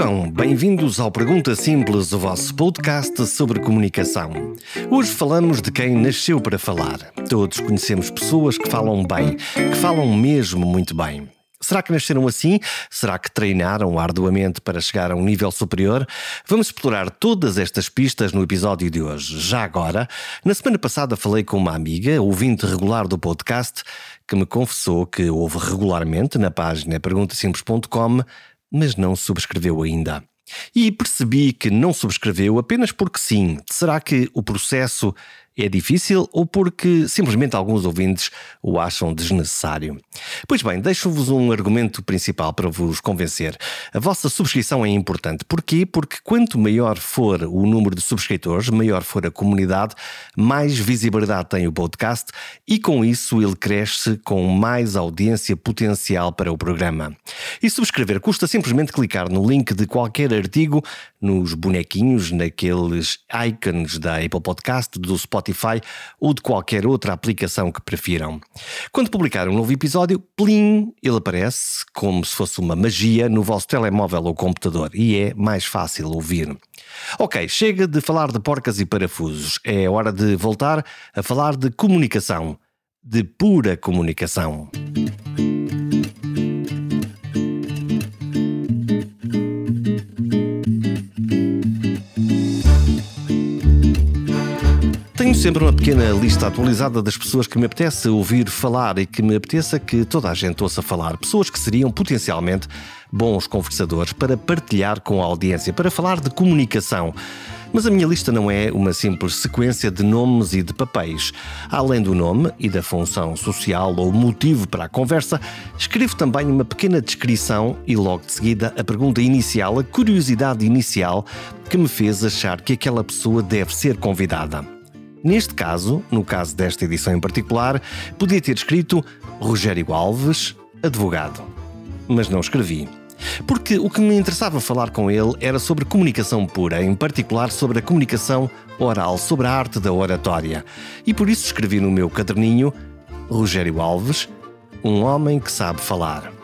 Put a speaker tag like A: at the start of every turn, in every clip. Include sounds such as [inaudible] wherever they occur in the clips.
A: Vivam! Bem-vindos ao Pergunta Simples, o vosso podcast sobre comunicação. Hoje falamos de quem nasceu para falar. Todos conhecemos pessoas que falam bem, que falam mesmo muito bem. Será que nasceram assim? Será que treinaram arduamente para chegar a um nível superior? Vamos explorar todas estas pistas no episódio de hoje. Já agora, na semana passada falei com uma amiga, ouvinte regular do podcast, que me confessou que ouve regularmente na página perguntasimples.com mas não subscreveu ainda. E percebi que não subscreveu apenas porque sim. Será que o processo é difícil ou porque simplesmente alguns ouvintes o acham desnecessário? Pois bem, deixo-vos um argumento principal para vos convencer. A vossa subscrição é importante. Porquê? Porque quanto maior for o número de subscritores, maior for a comunidade, mais visibilidade tem o podcast e com isso ele cresce com mais audiência potencial para o programa. E subscrever custa simplesmente clicar no link de qualquer artigo, nos bonequinhos, naqueles icons da Apple Podcast, do Spotify Spotify ou de qualquer outra aplicação que prefiram. Quando publicar um novo episódio, plim, ele aparece como se fosse uma magia no vosso telemóvel ou computador e é mais fácil ouvir. Ok, chega de falar de porcas e parafusos. É hora de voltar a falar de comunicação. De pura comunicação. Sempre uma pequena lista atualizada das pessoas que me apetece ouvir falar e que me apeteça que toda a gente ouça falar. Pessoas que seriam potencialmente bons conversadores para partilhar com a audiência, para falar de comunicação. Mas a minha lista não é uma simples sequência de nomes e de papéis. Além do nome e da função social ou motivo para a conversa, escrevo também uma pequena descrição e logo de seguida a pergunta inicial, a curiosidade inicial que me fez achar que aquela pessoa deve ser convidada. Neste caso, no caso desta edição em particular, podia ter escrito Rogério Alves, advogado. Mas não escrevi. Porque o que me interessava falar com ele era sobre comunicação pura, em particular sobre a comunicação oral, sobre a arte da oratória. E por isso escrevi no meu caderninho Rogério Alves, um homem que sabe falar.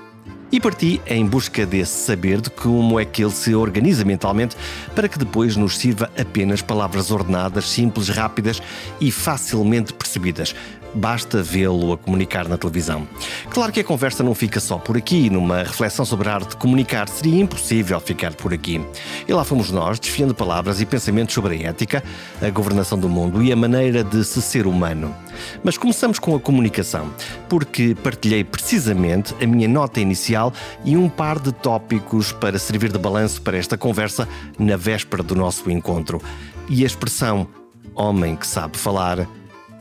A: E parti em busca desse saber de como é que ele se organiza mentalmente para que depois nos sirva apenas palavras ordenadas, simples, rápidas e facilmente percebidas, basta vê-lo a comunicar na televisão. Claro que a conversa não fica só por aqui, numa reflexão sobre a arte de comunicar seria impossível ficar por aqui. E lá fomos nós, desfiando palavras e pensamentos sobre a ética, a governação do mundo e a maneira de se ser humano. Mas começamos com a comunicação, porque partilhei precisamente a minha nota inicial e um par de tópicos para servir de balanço para esta conversa na véspera do nosso encontro. E a expressão homem que sabe falar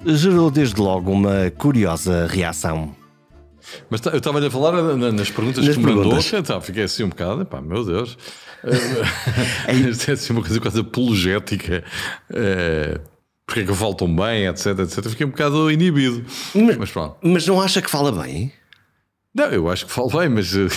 A: gerou desde logo uma curiosa reação.
B: Mas tá, eu estava-lhe a falar nas perguntas nas que me mandou, então, fiquei assim um bocado, pá, meu Deus. [laughs] [laughs] Isto é assim uma coisa quase apologética. É, porque é que eu falo tão bem, etc, etc. Fiquei um bocado inibido.
A: Mas, mas pronto. Mas não acha que fala bem?
B: Não, eu acho que falo bem, mas eh,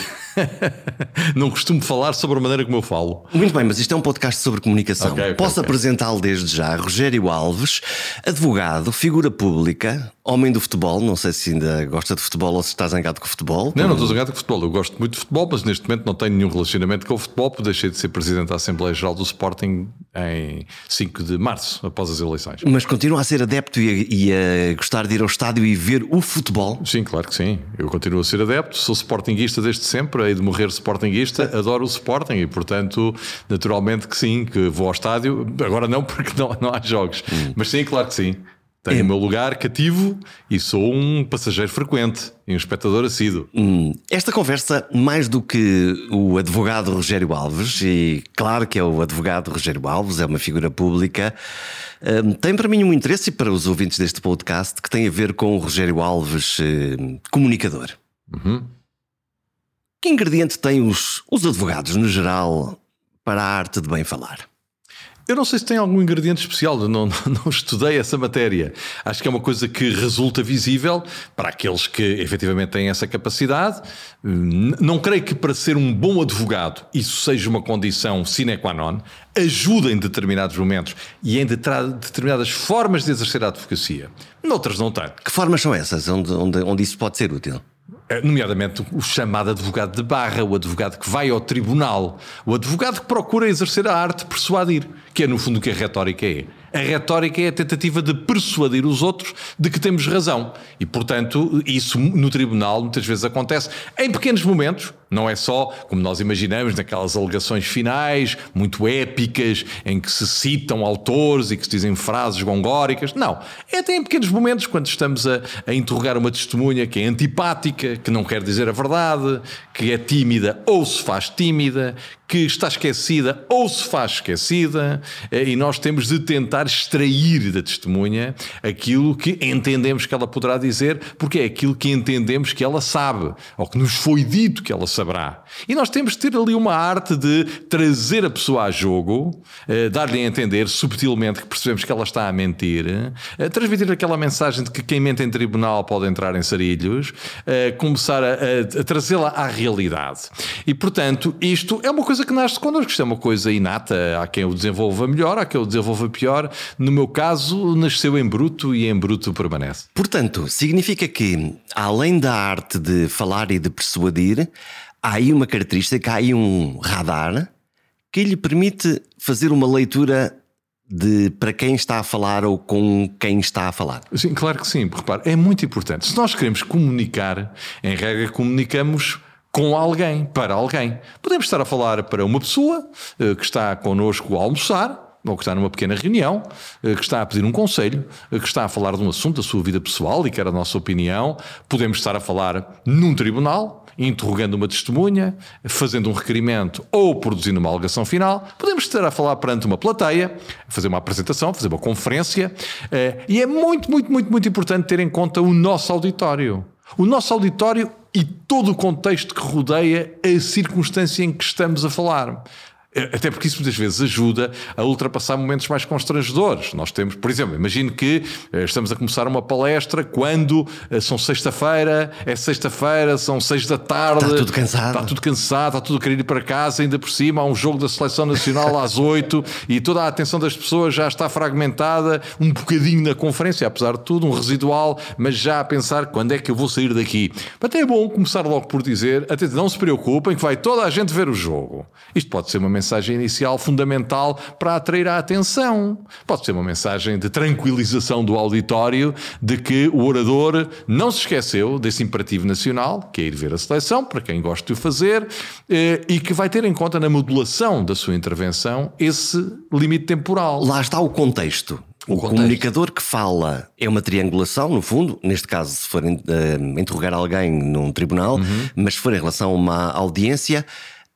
B: não costumo falar sobre a maneira como eu falo.
A: Muito bem, mas isto é um podcast sobre comunicação. Okay, okay, Posso okay. apresentá-lo desde já. Rogério Alves, advogado, figura pública, homem do futebol. Não sei se ainda gosta de futebol ou se está zangado com o futebol.
B: Não, não estou zangado com o futebol. Eu gosto muito de futebol, mas neste momento não tenho nenhum relacionamento com o futebol, porque deixei de ser presidente da Assembleia Geral do Sporting em 5 de março, após as eleições.
A: Mas continua a ser adepto e a, e a gostar de ir ao estádio e ver o futebol?
B: Sim, claro que sim. Eu continuo a ser adepto, sou sportinguista desde sempre, hei de morrer sportinguista, adoro o Sporting e, portanto, naturalmente que sim, que vou ao estádio. Agora não, porque não, não há jogos. Hum. Mas sim, claro que sim. Tenho é. o meu lugar cativo e sou um passageiro frequente e um espectador assíduo.
A: Hum, esta conversa, mais do que o advogado Rogério Alves, e claro que é o advogado Rogério Alves, é uma figura pública, hum, tem para mim um interesse e para os ouvintes deste podcast que tem a ver com o Rogério Alves, hum, comunicador. Uhum. Que ingrediente têm os, os advogados, no geral, para a arte de bem falar?
B: Eu não sei se tem algum ingrediente especial, não, [laughs] não, não, estudei essa matéria. Acho que é uma coisa que resulta visível para aqueles que efetivamente têm essa capacidade. Não creio que para ser um bom advogado isso seja uma condição sine qua non. Ajuda em determinados momentos e em determinadas formas de exercer a advocacia. Noutras não tanto.
A: Que formas são essas onde, onde, onde isso pode ser útil?
B: Eh, nomeadamente o chamado advogado de barra, o advogado que vai ao tribunal, o advogado que procura exercer a arte de persuadir, que é no fundo o que a retórica é. A retórica é a tentativa de persuadir os outros de que temos razão. E, portanto, isso no tribunal muitas vezes acontece em pequenos momentos, não é só, como nós imaginamos, naquelas alegações finais, muito épicas, em que se citam autores e que se dizem frases gongóricas. Não. É até em pequenos momentos, quando estamos a, a interrogar uma testemunha que é antipática, que não quer dizer a verdade, que é tímida ou se faz tímida, que está esquecida ou se faz esquecida, eh, e nós temos de tentar extrair da testemunha aquilo que entendemos que ela poderá dizer, porque é aquilo que entendemos que ela sabe, ou que nos foi dito que ela saberá. E nós temos de ter ali uma arte de trazer a pessoa a jogo, eh, dar-lhe a entender subtilmente que percebemos que ela está a mentir, eh, transmitir aquela mensagem de que quem mente em tribunal pode entrar em sarilhos, começar a, a, a trazê-la à realidade. E portanto, isto é uma coisa que nasce connosco, isto é uma coisa inata. Há quem o desenvolva melhor, há quem o desenvolva pior. No meu caso, nasceu em bruto e em bruto permanece.
A: Portanto, significa que, além da arte de falar e de persuadir, há aí uma característica, há aí um radar que lhe permite fazer uma leitura de para quem está a falar ou com quem está a falar.
B: Sim, claro que sim. Repare, é muito importante. Se nós queremos comunicar, em regra, comunicamos com alguém, para alguém. Podemos estar a falar para uma pessoa uh, que está connosco a almoçar, ou que está numa pequena reunião, uh, que está a pedir um conselho, uh, que está a falar de um assunto da sua vida pessoal e quer a nossa opinião. Podemos estar a falar num tribunal, interrogando uma testemunha, fazendo um requerimento ou produzindo uma alegação final. Podemos estar a falar perante uma plateia, fazer uma apresentação, fazer uma conferência. E é muito, muito, muito, muito importante ter em conta o nosso auditório. O nosso auditório e todo o contexto que rodeia a circunstância em que estamos a falar. É, até porque isso muitas vezes ajuda a ultrapassar momentos mais constrangedores. Nós temos, por exemplo, imagino que eh, estamos a começar uma palestra quando eh, são sexta-feira, é sexta-feira, são seis da tarde.
A: Está tudo cansado.
B: Está tudo cansado, está tudo a querer ir para casa, ainda por cima há um jogo da Seleção Nacional às [laughs] oito e toda a atenção das pessoas já está fragmentada, um bocadinho na conferência, apesar de tudo, um residual, mas já a pensar quando é que eu vou sair daqui. Até é bom começar logo por dizer, até não se preocupem que vai toda a gente ver o jogo. Isto pode ser uma mensagem inicial fundamental para atrair a atenção. Pode ser uma mensagem de tranquilização do auditório de que o orador não se esqueceu desse imperativo nacional, que é ir ver a seleção, para quem gosta de o fazer, eh, e que vai ter em conta na modulação da sua intervenção esse limite temporal.
A: Lá está o contexto. O, o comunicador que fala é uma triangulação, no fundo, neste caso, se for uh, interrogar alguém num tribunal, uhum. mas se for em relação a uma audiência,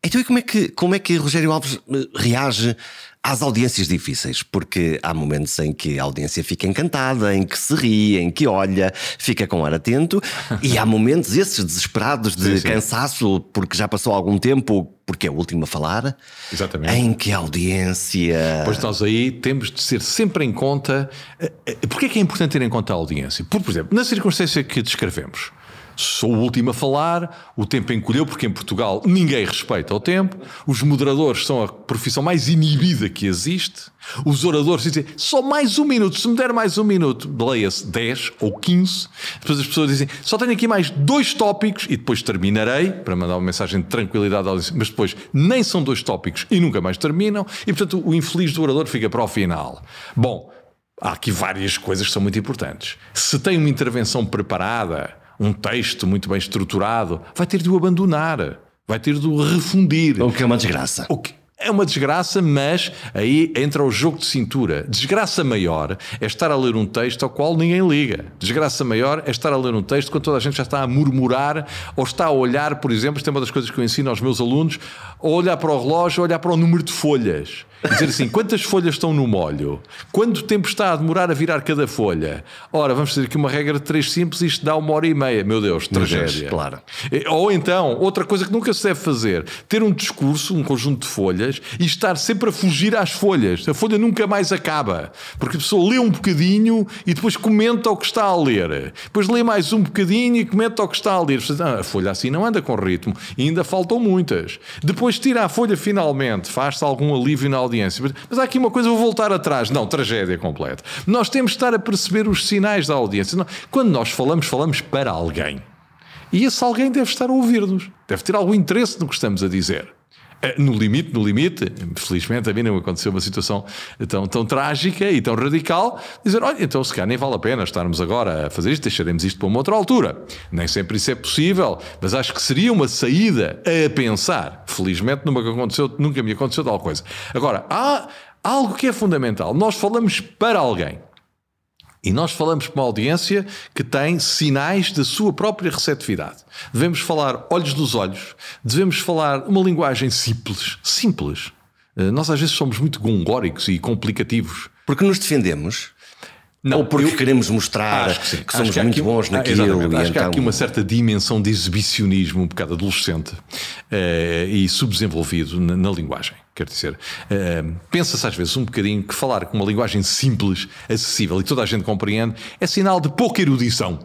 A: então e como é que, como é que Rogério Alves eh, reage às audiências difíceis? Porque há momentos em que a audiência fica encantada, em que se ri, em que olha, fica com ar atento, e há [laughs] momentos esses desesperados de sim, sim. cansaço, porque já passou algum tempo, porque é o último a falar,
B: Exatamente.
A: em que a audiência.
B: Pois nós aí temos de ser sempre em conta. Eh, eh, Porquê é que é importante ter em conta a audiência? Por, por exemplo, na circunstância que descrevemos sou o último a falar, o tempo encolheu, porque em Portugal ninguém respeita o tempo, os moderadores são a profissão mais inibida que existe, os oradores dizem só mais um minuto, se me der mais um minuto, leia-se 10 ou 15, depois as pessoas dizem só tenho aqui mais dois tópicos e depois terminarei, para mandar uma mensagem de tranquilidade ao mas depois nem são dois tópicos e nunca mais terminam, e portanto o infeliz do orador fica para o final. Bom, há aqui várias coisas que são muito importantes. Se tem uma intervenção preparada, um texto muito bem estruturado, vai ter de o abandonar, vai ter de o refundir.
A: O que é uma desgraça.
B: O que é uma desgraça, mas aí entra o jogo de cintura. Desgraça maior é estar a ler um texto ao qual ninguém liga. Desgraça maior é estar a ler um texto quando toda a gente já está a murmurar ou está a olhar, por exemplo, isto é uma das coisas que eu ensino aos meus alunos, a olhar para o relógio, a olhar para o número de folhas dizer assim: quantas folhas estão no molho? Quanto tempo está a demorar a virar cada folha? Ora, vamos fazer aqui uma regra de três simples, isto dá uma hora e meia. Meu Deus, tragédia.
A: claro.
B: Ou então, outra coisa que nunca se deve fazer: ter um discurso, um conjunto de folhas e estar sempre a fugir às folhas. A folha nunca mais acaba. Porque a pessoa lê um bocadinho e depois comenta o que está a ler. Depois lê mais um bocadinho e comenta o que está a ler. Ah, a folha assim não anda com ritmo. E ainda faltam muitas. Depois tira a folha finalmente, faz-se algum alívio na audiência. Mas há aqui uma coisa, vou voltar atrás. Não, tragédia completa. Nós temos de estar a perceber os sinais da audiência. Quando nós falamos, falamos para alguém. E esse alguém deve estar a ouvir-nos, deve ter algum interesse no que estamos a dizer. Eh, no limite, no limite, felizmente a mim não aconteceu uma situação tão, tão trágica e tão radical, dizer, olha, então se calhar nem vale a pena estarmos agora a fazer isto, deixaremos isto para uma outra altura. Nem sempre isso é possível, mas acho que seria uma saída a pensar. Felizmente nunca, aconteceu, nunca me aconteceu tal coisa. Agora, há algo que é fundamental. Nós falamos para alguém. E nós falamos para uma audiência que tem sinais da sua própria receptividade. Devemos falar olhos nos olhos, devemos falar uma linguagem simples. Simples. Eh, nós às vezes somos muito gongóricos e complicativos.
A: Porque nos defendemos. Não, Ou porque eu, queremos mostrar que, que, somos que muito aqui, bons naquilo.
B: Ah, acho então... que há aqui então uma certa dimensão de exibicionismo um bocado adolescente uh, e subdesenvolvido na, na, linguagem. Quer dizer, uh, pensa-se às vezes um bocadinho que falar com uma linguagem simples, acessível e toda a gente compreende é sinal de pouca erudição.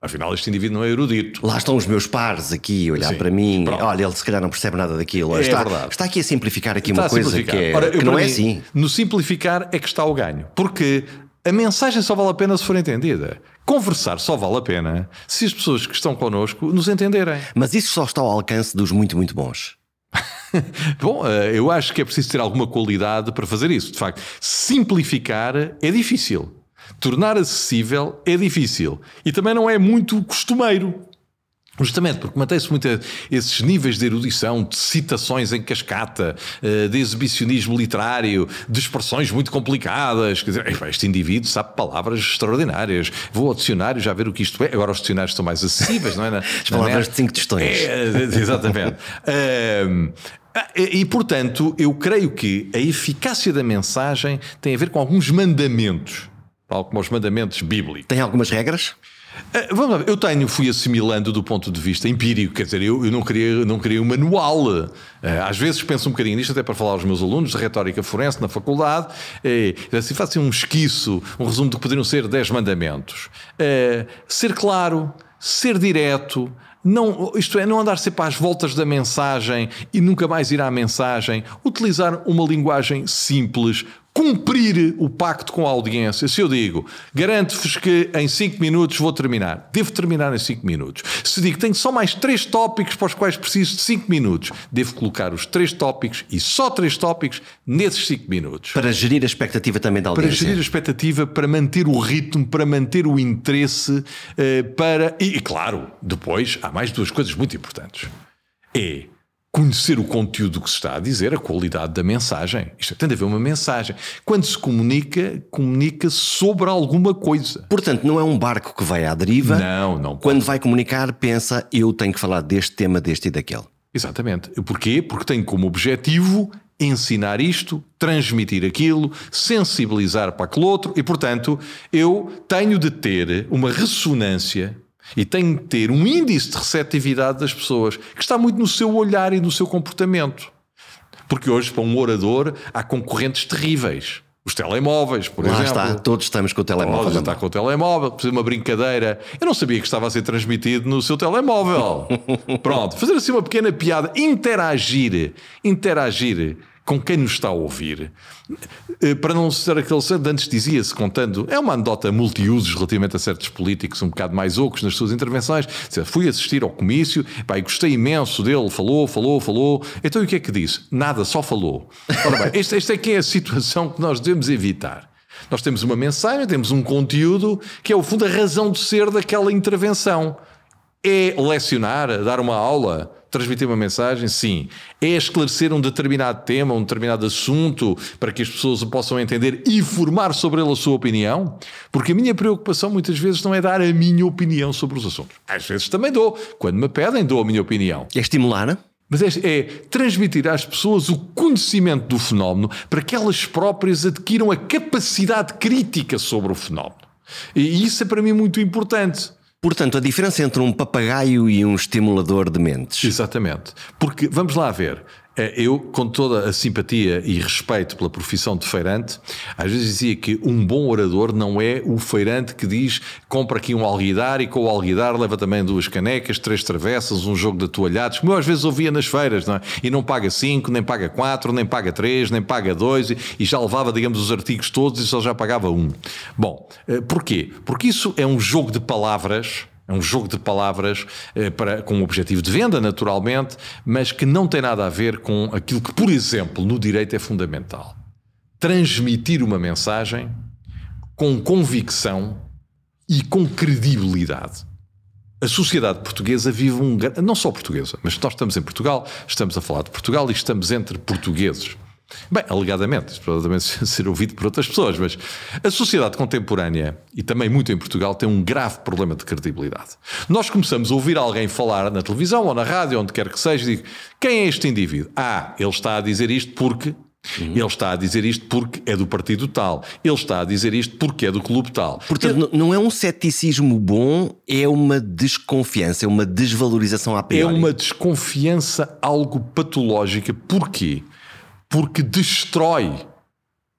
B: Afinal, este indivíduo não é erudito.
A: Lá estão os meus pares aqui a olhar Sim, para mim. Pronto. Olha, ele se calhar não percebe nada daquilo. É está, verdade. está aqui a simplificar aqui está uma coisa que, é, Ora, que não é assim.
B: No simplificar é que está o ganho. Porque a mensagem só vale a pena se for entendida. Conversar só vale a pena se as pessoas que estão connosco nos entenderem.
A: Mas isso só está ao alcance dos muito, muito bons. [laughs]
B: Bom, eh, eu acho que é preciso ter alguma qualidade para fazer isso. De facto, simplificar é difícil. Tornar acessível é difícil. E também não é muito costumeiro. Justamente porque mantém-se muito esses níveis de erudição, de citações em cascata, eh, de exibicionismo literário, de expressões muito complicadas. Quer dizer, este indivíduo sabe palavras extraordinárias. Vou ao dicionário já ver o que isto é. Agora os dicionários estão mais acessíveis, não é? Na,
A: As palavras de cinco tostões.
B: É, exatamente. um, e, portanto, eu creio que a eficácia da mensagem tem a ver com alguns mandamentos, tal como os mandamentos bíblicos.
A: Tem algumas regras?
B: Eh, vamos lá, eu tenho, fui assimilando do ponto de vista empírico, quer dizer, eu, eu não, queria, não queria um manual. Eh, às vezes penso um bocadinho nisto, até para falar aos meus alunos de retórica forense na faculdade, é, assim, faço um esquiço, um resumo do que poderiam ser 10 mandamentos. É, ser claro, ser direto, não, isto é, não andar sempre às voltas da mensagem e nunca mais ir à mensagem, utilizar uma linguagem simples, cumprir o pacto com a audiência. Se eu digo, garanto-vos que em 5 minutos vou terminar, devo terminar em 5 minutos. Se digo, tenho só mais 3 tópicos para os quais preciso de 5 minutos, devo colocar os 3 tópicos e só 3 tópicos nesses 5 minutos.
A: Para gerir a expectativa também da audiência.
B: Para gerir a expectativa, para manter o ritmo, para manter o interesse, eh, para. E, claro, depois há mais duas coisas muito importantes. É conhecer o conteúdo que se está a dizer, a qualidade da mensagem. Isto tem de haver uma mensagem. Quando se comunica, comunica sobre alguma coisa.
A: Portanto, não é um barco que vai à deriva.
B: Não, não.
A: Quando vai comunicar, pensa, eu tenho que falar deste tema, deste e daquele.
B: Exatamente. Porquê? Porque tem como objetivo ensinar isto, transmitir aquilo, sensibilizar para aquele outro e, portanto, eu tenho de ter uma ressonância e tem de ter um índice de receptividade das pessoas que está muito no seu olhar e no seu comportamento. Porque hoje, para um orador, há concorrentes terríveis. Os telemóveis, por
A: Lá
B: exemplo.
A: está, todos estamos com o telemóvel.
B: Todos está com o telemóvel, fazer uma brincadeira. Eu não sabia que estava a ser transmitido no seu telemóvel. [laughs] Pronto, fazer assim uma pequena piada, interagir, interagir com quem nos está a ouvir, eh, para não ser aquele ser, antes dizia-se, contando, é uma anedota multiusos relativamente a certos políticos um bocado mais ocos nas suas intervenções, fui assistir ao comício, pá, gostei imenso dele, falou, falou, falou, então e o que é que disse? Nada, só falou. Ora bem, esta, esta é que é a situação que nós devemos evitar. Nós temos uma mensagem, temos um conteúdo que é, o fundo, a razão de ser daquela intervenção. É lecionar, dar uma aula, transmitir uma mensagem? Sim. É esclarecer um determinado tema, um determinado assunto, para que as pessoas o possam entender e formar sobre ele a sua opinião? Porque a minha preocupação muitas vezes não é dar a minha opinião sobre os assuntos. Às vezes também dou. Quando me pedem, dou a minha opinião.
A: É estimular?
B: Mas é, é, transmitir às pessoas o conhecimento do fenómeno para que elas próprias adquiram a capacidade crítica sobre o fenómeno. E isso é para mim muito importante.
A: Portanto, a diferença entre um papagaio e um estimulador de mentes.
B: Exatamente. Porque, vamos lá ver, eu, com toda a simpatia e respeito pela profissão de feirante, às vezes dizia que um bom orador não é o feirante que diz compra aqui um alguidar e com o alguidar leva também duas canecas, três travessas, um jogo de atoalhados, como eu às vezes ouvia nas feiras, não é? E não paga cinco, nem paga quatro, nem paga três, nem paga dois e já levava, digamos, os artigos todos e só já pagava um. Bom, eh, porquê? Porque isso é um jogo de palavras É um jogo de palavras eh, para, com o objetivo de venda, naturalmente, mas que não tem nada a ver com aquilo que, por exemplo, no direito é fundamental. Transmitir uma mensagem com convicção e com credibilidade. A sociedade portuguesa vive um. Não só portuguesa, mas nós estamos em Portugal, estamos a falar de Portugal e estamos entre portugueses. Bem, alegadamente, isto pode [laughs] ser ouvido por outras pessoas, mas a sociedade contemporânea, e também muito em Portugal, tem um grave problema de credibilidade. Nós começamos a ouvir alguém falar na televisão ou na rádio, onde quer que seja, e digo, quem é este indivíduo? Ah, ele está a dizer isto porque Uhum. Ele está a dizer isto porque é do partido tal. Ele está a dizer isto porque é do clube tal.
A: Portanto, Ele... não é um ceticismo bom, é uma desconfiança, é uma desvalorização à priori.
B: É uma desconfiança algo patológica. Porquê? Porque destrói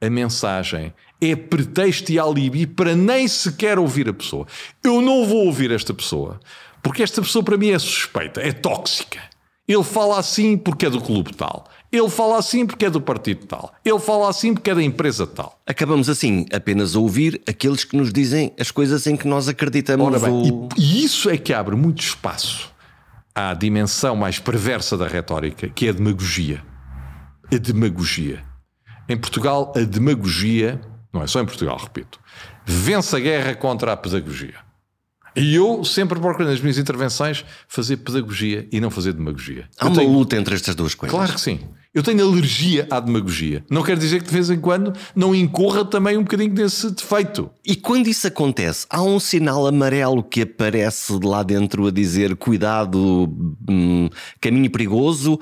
B: a mensagem. É pretexto e alibi para nem sequer ouvir a pessoa. Eu não vou ouvir esta pessoa porque esta pessoa para mim é suspeita, é tóxica. Ele fala assim porque é do clube tal. Ele fala assim porque é do partido tal. Ele fala assim porque é da empresa tal.
A: Acabamos assim apenas a ouvir aqueles que nos dizem as coisas em que nós acreditamos. Ora bem,
B: ou... e, e isso é que abre muito espaço à dimensão mais perversa da retórica, que é a demagogia. A demagogia. Em Portugal, a demagogia, não é só em Portugal, repito, vence a guerra contra a pedagogia. E eu sempre procuro nas minhas intervenções fazer pedagogia e não fazer demagogia.
A: Há eu uma tenho... luta entre estas duas coisas.
B: Claro que sim. Eu tenho alergia à demagogia. Não quer dizer que de vez em quando não incorra também um bocadinho desse defeito.
A: E quando isso acontece, há um sinal amarelo que aparece lá dentro a dizer cuidado, hum, caminho perigoso,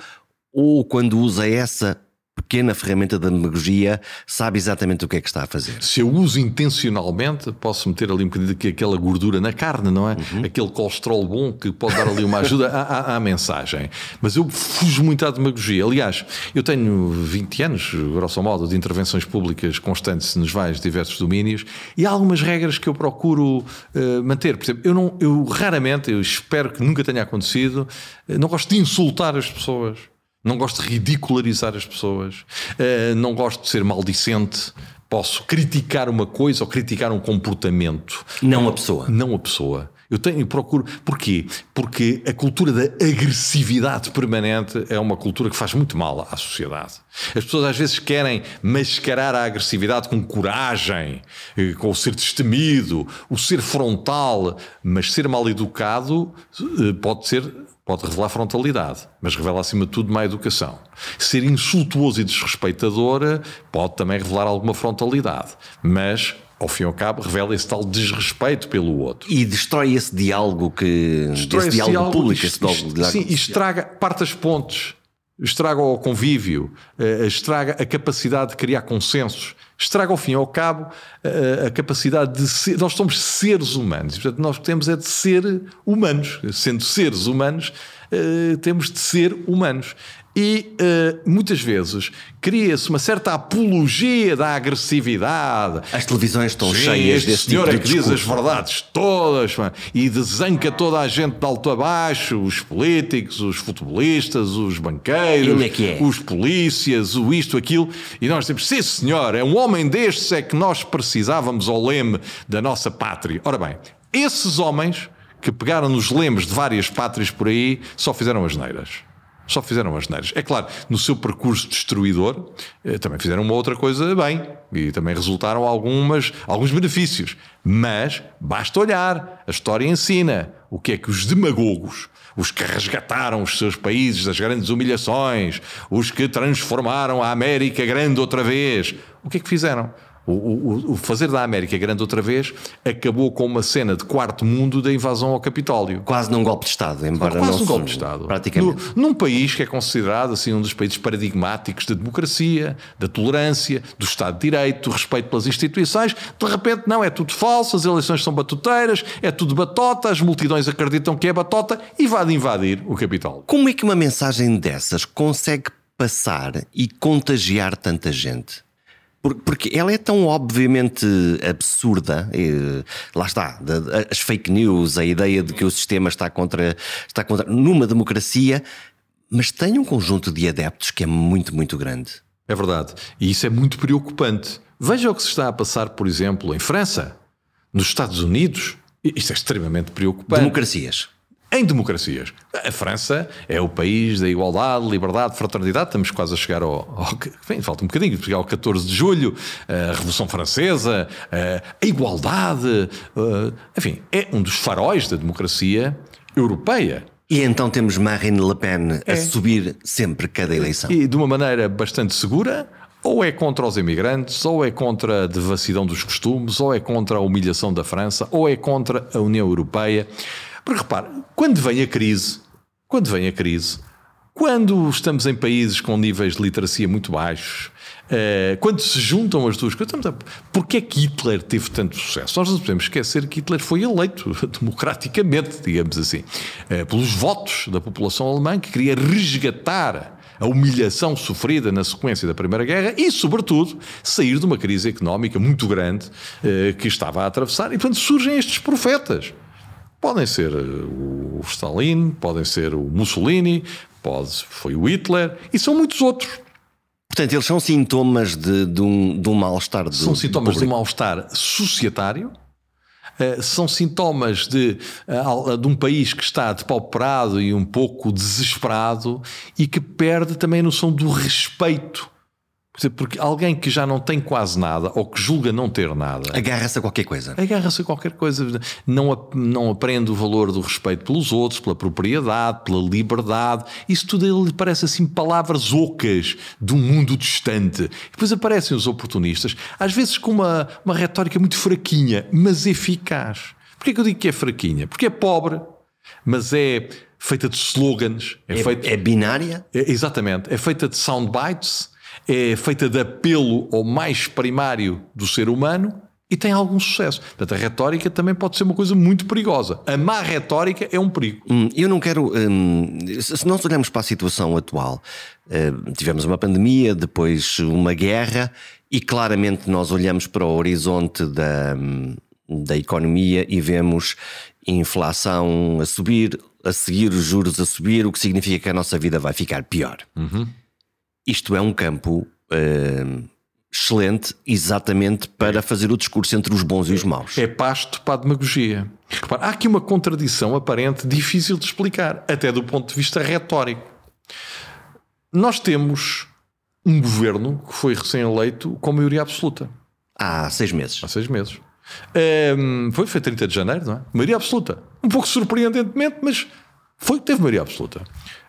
A: ou quando usa essa pequena ferramenta da demagogia sabe exatamente o que é que está a fazer.
B: Se eu uso intencionalmente, posso meter ali um bocadinho aquela gordura na carne, não é? Uhum. Aquele colesterol bom que pode dar ali uma ajuda à, à, à, mensagem. Mas eu fujo muito à demagogia. Aliás, eu tenho 20 anos, grosso modo, de intervenções públicas constantes nos vários diversos domínios e há algumas regras que eu procuro uh, manter. Por exemplo, eu, não, eu raramente, eu espero que nunca tenha acontecido, uh, não gosto de insultar as pessoas. Não gosto de ridicularizar as pessoas. Uh, não gosto de ser maldicente. Posso criticar uma coisa ou criticar um comportamento.
A: Não a pessoa.
B: Não a pessoa. Eu tenho, eu procuro. Porquê? Porque a cultura da agressividade permanente é uma cultura que faz muito mal à sociedade. As pessoas às vezes querem mascarar a agressividade com coragem, eh, com o ser destemido, o ser frontal, mas ser mal educado eh, pode ser pode revelar frontalidade, mas revela acima de tudo má educação. Ser insultuoso e desrespeitador pode também revelar alguma frontalidade, mas ao fim e ao cabo, revela esse tal desrespeito pelo outro.
A: E destrói esse diálogo que. Destrói esse, diálogo, diálogo público, esse diálogo,
B: Sim, e estraga, parte as pontes, estraga o convívio, eh, estraga a capacidade de criar consensos, estraga ao fim e ao cabo a, a capacidade de ser. Nós somos seres humanos, portanto, nós temos é de ser humanos. Sendo seres humanos, uh, temos de ser humanos. E uh, muitas vezes cria-se uma certa apologia da agressividade.
A: As televisões estão Sim, cheias desse
B: senhor
A: tipo de
B: é que diz as verdades todas e desanca toda a gente de alto a baixo, os políticos, os futebolistas, os banqueiros,
A: é é?
B: os polícias, o isto, aquilo. E nós temos, sim senhor, é um homem destes é que nós precisávamos ao leme da nossa pátria. Ora bem, esses homens que pegaram nos lemes de várias pátrias por aí só fizeram as neiras. Só fizeram as neiras. É claro, no seu percurso destruidor, eh, também fizeram uma outra coisa bem e também resultaram algumas, alguns benefícios. Mas basta olhar, a história ensina o que é que os demagogos, os que resgataram os seus países das grandes humilhações, os que transformaram a América grande outra vez, o que é que fizeram? O, o, o, fazer da América grande outra vez acabou com uma cena de quarto mundo da invasão ao Capitólio.
A: Quase num golpe de Estado, embora
B: Quase
A: não
B: um golpe de Estado.
A: Praticamente.
B: No, num país que é considerado assim um dos países paradigmáticos da democracia, da tolerância, do Estado de Direito, do respeito pelas instituições, de repente não, é tudo falso, as eleições são batuteiras, é tudo batota, as multidões acreditam que é batota e vai invadir o Capitólio.
A: Como é que uma mensagem dessas consegue passar e contagiar tanta gente? Porque ela é tão obviamente absurda, e, lá está, as fake news, a ideia de que o sistema está contra, está contra. numa democracia, mas tem um conjunto de adeptos que é muito, muito grande.
B: É verdade. E isso é muito preocupante. Veja o que se está a passar, por exemplo, em França, nos Estados Unidos, Isto é extremamente preocupante.
A: Democracias.
B: Em democracias. A França é o país da igualdade, liberdade, fraternidade. Estamos quase a chegar ao. ao bem, falta um bocadinho, chegar ao 14 de julho, a Revolução Francesa, a igualdade. Enfim, é um dos faróis da democracia europeia.
A: E então temos Marine Le Pen a é. subir sempre cada eleição.
B: E de uma maneira bastante segura, ou é contra os imigrantes, ou é contra a devassidão dos costumes, ou é contra a humilhação da França, ou é contra a União Europeia. Porque repare, quando vem a crise, quando vem a crise, quando estamos em países com níveis de literacia muito baixos, uh, quando se juntam as duas coisas, a... porque é que Hitler teve tanto sucesso? Nós não podemos esquecer que Hitler foi eleito [laughs] democraticamente, digamos assim, uh, pelos votos da população alemã que queria resgatar a humilhação sofrida na sequência da Primeira Guerra e, sobretudo, sair de uma crise económica muito grande uh, que estava a atravessar. E, portanto, surgem estes profetas. Podem ser eh, o Stalin, podem ser o Mussolini, pode, foi o Hitler e são muitos outros.
A: Portanto, eles são sintomas de, de um, de um mal-estar.
B: São sintomas de um mal-estar societário, uh, são sintomas de, uh, de um país que está depauperado e um pouco desesperado e que perde também a noção do respeito porque alguém que já não tem quase nada ou que julga não ter nada
A: agarra-se a qualquer coisa.
B: Agarra-se a qualquer coisa. Não, não aprende o valor do respeito pelos outros, pela propriedade, pela liberdade. Isso tudo lhe parece assim palavras ocas de um mundo distante. Depois aparecem os oportunistas, às vezes com uma, uma retórica muito fraquinha, mas eficaz. Porquê que eu digo que é fraquinha? Porque é pobre, mas é feita de slogans.
A: É,
B: é, feita,
A: é binária?
B: É, exatamente. É feita de soundbites é feita de apelo ao mais primário do ser humano e tem algum sucesso. Portanto, a retórica também pode ser uma coisa muito perigosa. A má retórica é um perigo.
A: Hum, eu não quero. Hum, se nós olharmos para a situação atual, hum, tivemos uma pandemia, depois uma guerra, e claramente nós olhamos para o horizonte da, hum, da economia e vemos inflação a subir, a seguir os juros a subir, o que significa que a nossa vida vai ficar pior.
B: Uhum
A: isto é um campo uh, excelente exatamente para fazer o discurso entre os bons e os maus.
B: É pasto para a demagogia. Repara, há aqui uma contradição aparente difícil de explicar, até do ponto de vista retórico. Nós temos um governo que foi recém-eleito com maioria absoluta.
A: Há seis meses.
B: Há seis meses. Um, foi, foi 30 de janeiro, não é? Maioria absoluta. Um pouco surpreendentemente, mas foi, teve maioria absoluta.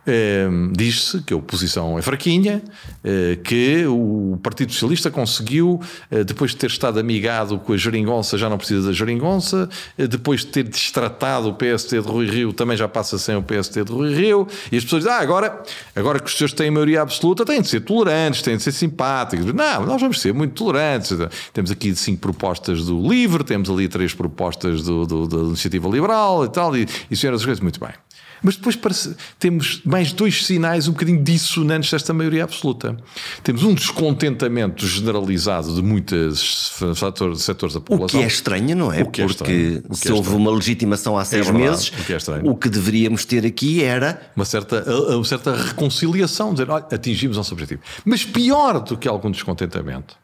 B: Ehm, diz-se que a oposição é fraquinha, uh, que o Partido Socialista conseguiu, uh, depois de ter estado amigado com a geringonça, já não precisa da geringonça, uh, depois de ter destratado o PST de Rui Rio, também já passa sem o PST de Rui Rio, e as pessoas dizem, ah, agora, agora que os senhores têm maioria absoluta, têm de ser tolerantes, têm de ser simpáticos. Não, nós vamos ser muito tolerantes. Temos aqui cinco propostas do LIVRE, temos ali três propostas do, do, da Iniciativa Liberal e tal, e, e senhoras e coisas, muito bem. Mas depois parece, temos mais dois sinais um bocadinho dissonantes desta maioria absoluta. Temos um descontentamento generalizado de muitos fatores, setores da população.
A: O que é estranho, não é?
B: É
A: Porque
B: estranho.
A: se é houve uma legitimação há é seis é meses, o que, é o que, deveríamos ter aqui era...
B: Uma certa, uma certa reconciliação, dizer, olha, atingimos nosso objetivo. Mas pior do que algum descontentamento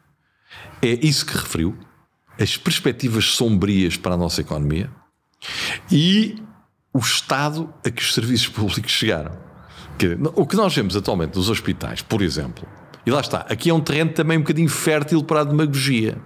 B: é isso que referiu, as perspectivas sombrias para a nossa economia e o estado a que os serviços [laughs] públicos chegaram. O que nós vemos atualmente nos hospitais, por exemplo, e lá está, aqui é um terreno também um bocadinho fértil para a demagogia.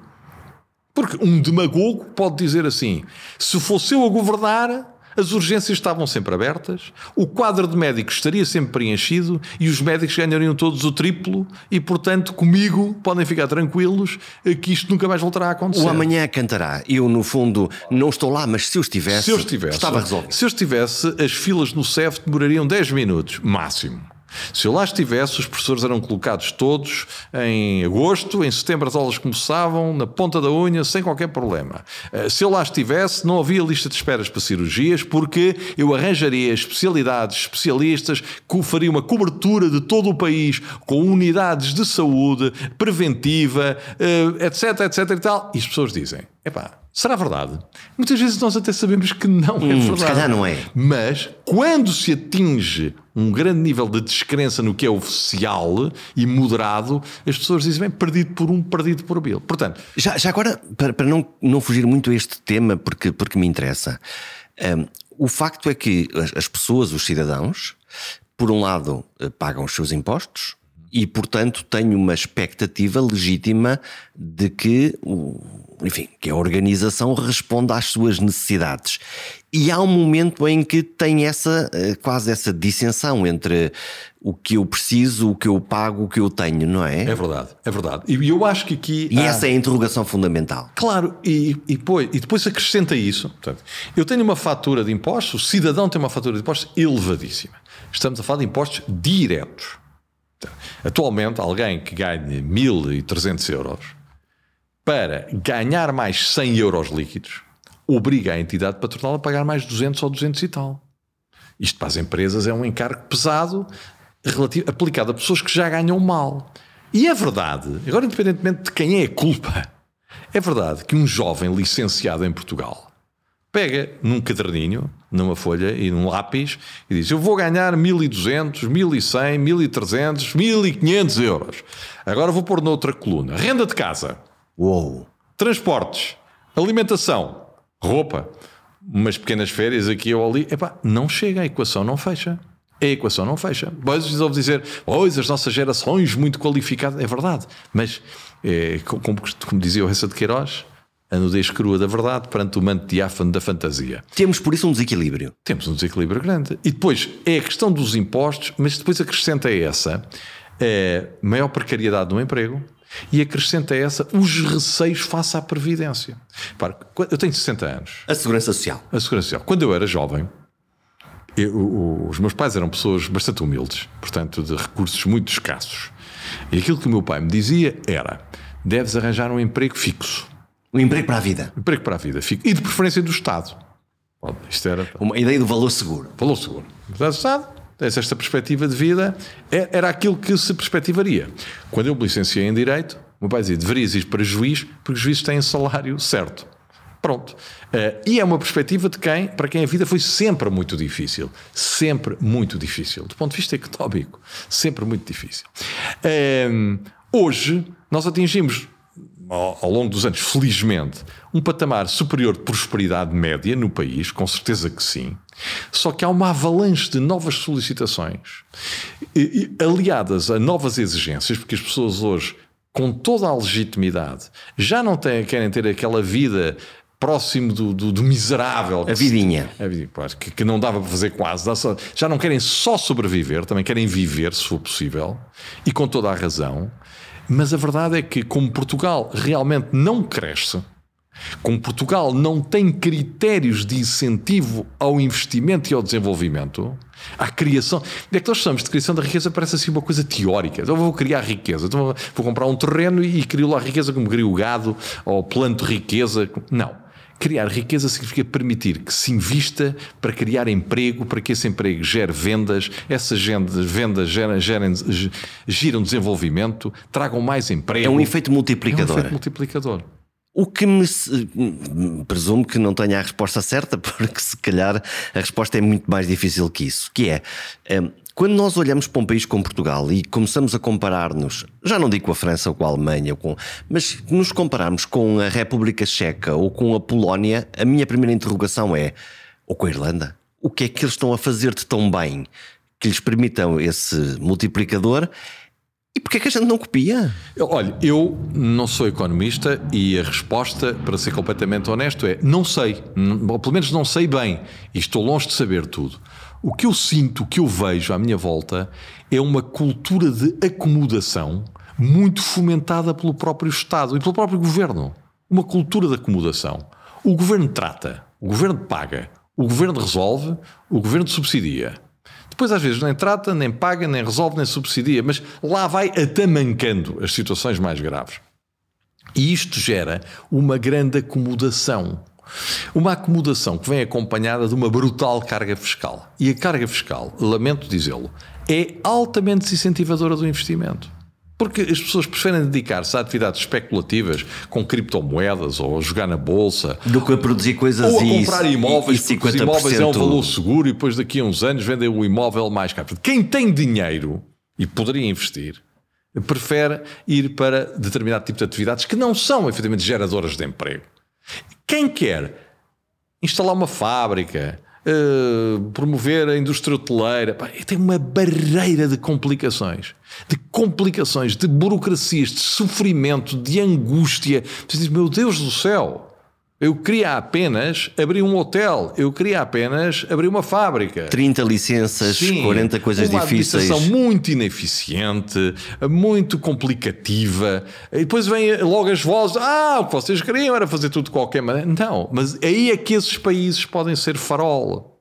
B: Porque um demagogo pode dizer assim: se fosse eu a governar, as urgências estavam sempre abertas, o quadro de médicos estaria sempre preenchido e os médicos ganhariam todos o triplo e, portanto, comigo podem ficar tranquilos que isto nunca mais voltará a acontecer.
A: O amanhã cantará. Eu, no fundo, não estou lá, mas se eu estivesse,
B: se eu estivesse
A: estava resolvido.
B: Se eu estivesse, as filas no CEF demorariam 10 minutos, máximo. Se eu lá estivesse, os professores eram colocados todos em agosto, em setembro as aulas começavam, na ponta da unha, sem qualquer problema. Eh, se eu lá estivesse, não havia lista de esperas para cirurgias, porque eu arranjaria especialidades, especialistas, que faria uma cobertura de todo o país, com unidades de saúde, preventiva, etc, etc e tal. E as pessoas dizem, epá, Será verdade? Muitas vezes nós até sabemos que não é
A: hum,
B: verdade. Se
A: calhar não é.
B: Mas quando se atinge um grande nível de descrença no que é oficial e moderado, as pessoas dizem, bem, perdido por um, perdido por mil. Portanto,
A: já, já agora, para, para não, não fugir muito a este tema, porque, porque me interessa, um, o facto é que as, as pessoas, os cidadãos, por um lado, eh, pagam os seus impostos, e, portanto, têm uma expectativa legítima de que, enfim, que a organização responda às suas necessidades. E há um momento em que tem essa, eh, quase essa dissensão entre o que eu preciso, o que eu pago, o que eu tenho, não é?
B: É verdade, é verdade. E eu acho que aqui.
A: E há... essa é a interrogação fundamental.
B: Claro, e, e, depois, e depois acrescenta isso. Portanto, eu tenho uma fatura de impostos, o cidadão tem uma fatura de impostos elevadíssima. Estamos a falar de impostos diretos. Atualmente, alguém que ganhe 1.300 euros para ganhar mais 100 euros líquidos obriga a entidade patronal a pagar mais 200 ou 200 e tal. Isto para as empresas é um encargo pesado relativo, aplicado a pessoas que já ganham mal. E é verdade, agora independentemente de quem é a culpa, é verdade que um jovem licenciado em Portugal pega num caderninho, numa folha e num lápis e diz: Eu vou ganhar 1200, 1100, 1300, 1500 euros. Agora vou pôr noutra coluna: renda de casa.
A: Uou.
B: Transportes, alimentação, roupa, umas pequenas férias aqui ou ali, epá, não chega, a equação não fecha. A equação não fecha. Depois ouve dizer, pois as nossas gerações muito qualificadas, é verdade, mas é, como, como dizia o Ressa de Queiroz, a nudez crua da verdade perante o manto diáfano da fantasia.
A: Temos por isso um desequilíbrio.
B: Temos um desequilíbrio grande. E depois é a questão dos impostos, mas depois acrescenta essa é, maior precariedade no emprego, e acrescenta essa os receios face à Previdência. eu tenho 60 anos.
A: A Segurança Social.
B: A Segurança Social. Quando eu era jovem, eu, os meus pais eram pessoas bastante humildes, portanto, de recursos muito escassos. E aquilo que o meu pai me dizia era: deves arranjar um emprego fixo.
A: Um emprego para a vida.
B: Um emprego para a vida. E de preferência do Estado.
A: Isto era. Uma ideia do valor seguro.
B: Valor seguro. Do Estado, tens esta perspectiva de vida, é, era aquilo que se perspectivaria. Quando eu me licenciei em Direito, o meu pai dizia: deverias ir para juiz, porque os juízes têm salário certo. Pronto. Uh, e é uma perspectiva de quem, para quem a vida foi sempre muito difícil. Sempre muito difícil. Do ponto de vista económico, sempre muito difícil. Uh, hoje, nós atingimos, ao, ao longo dos anos, felizmente, um patamar superior de prosperidade média no país, com certeza que sim. Só que há uma avalanche de novas solicitações, aliadas a novas exigências, porque as pessoas hoje, com toda a legitimidade, já não têm, querem ter aquela vida próximo do, do, do miserável.
A: A vidinha.
B: A vidinha que, que, não dava para fazer quase. Já não querem só sobreviver, também querem viver, se for possível, e com toda a razão. Mas a verdade é que, como Portugal realmente não cresce, como Portugal não tem critérios de incentivo ao investimento e ao desenvolvimento, à criação. É que nós chamamos de criação da riqueza, parece assim uma coisa teórica. Então vou criar riqueza, então vou comprar um terreno e crio lá riqueza como crio gado ou planto riqueza. Não. Criar riqueza significa permitir que se invista para criar emprego, para que esse emprego gere vendas, essas vendas gerem, gerem, giram desenvolvimento, tragam mais emprego.
A: É um efeito multiplicador.
B: É um efeito multiplicador.
A: O que me presumo que não tenha a resposta certa, [laughs] porque se calhar a resposta é muito mais difícil que isso, que é hum, quando nós olhamos para um país como Portugal e começamos a comparar-nos, já não digo com a França ou com a Alemanha, ou com, mas nos compararmos com a República Checa ou com a Polónia, a minha primeira interrogação é: ou com a Irlanda? O que é que eles estão a fazer de tão bem que lhes permitam esse multiplicador? E porquê que a gente não copia?
B: Olha, eu não sou economista e a resposta, para ser completamente honesto, é não sei. Ou pelo menos não sei bem. E estou longe de saber tudo. O que eu sinto, o que eu vejo à minha volta é uma cultura de acomodação muito fomentada pelo próprio Estado e pelo próprio governo. Uma cultura de acomodação. O governo trata, o governo paga, o governo resolve, o governo subsidia. Depois, às vezes, nem trata, nem paga, nem resolve, nem subsidia, mas lá vai atamancando as situações mais graves. E isto gera uma grande acomodação. Uma acomodação que vem acompanhada de uma brutal carga fiscal. E a carga fiscal, lamento dizê-lo, é altamente desincentivadora do investimento. Porque as pessoas preferem dedicar-se a atividades especulativas com criptomoedas ou a jogar na bolsa
A: do que a produzir coisas
B: ou a
A: e,
B: comprar imóveis,
A: e, e
B: porque os imóveis é um valor seguro e depois daqui a uns anos vendem o imóvel mais caro. Quem tem dinheiro e poderia investir prefere ir para determinado tipo de atividades que não são efetivamente geradoras de emprego. Quem quer instalar uma fábrica, uh, promover a indústria hoteleira. Pá, tem uma barreira de complicações, de complicações, de burocracias, de sofrimento, de angústia. Você diz, meu Deus do céu, eu queria apenas abrir um hotel, eu queria apenas abrir uma fábrica.
A: 30 licenças, Sim, 40 coisas
B: uma
A: difíceis.
B: Uma muito ineficiente, muito complicativa. E depois vêm logo as vozes: ah, o que vocês queriam era fazer tudo de qualquer maneira. Não, mas aí é que esses países podem ser farol.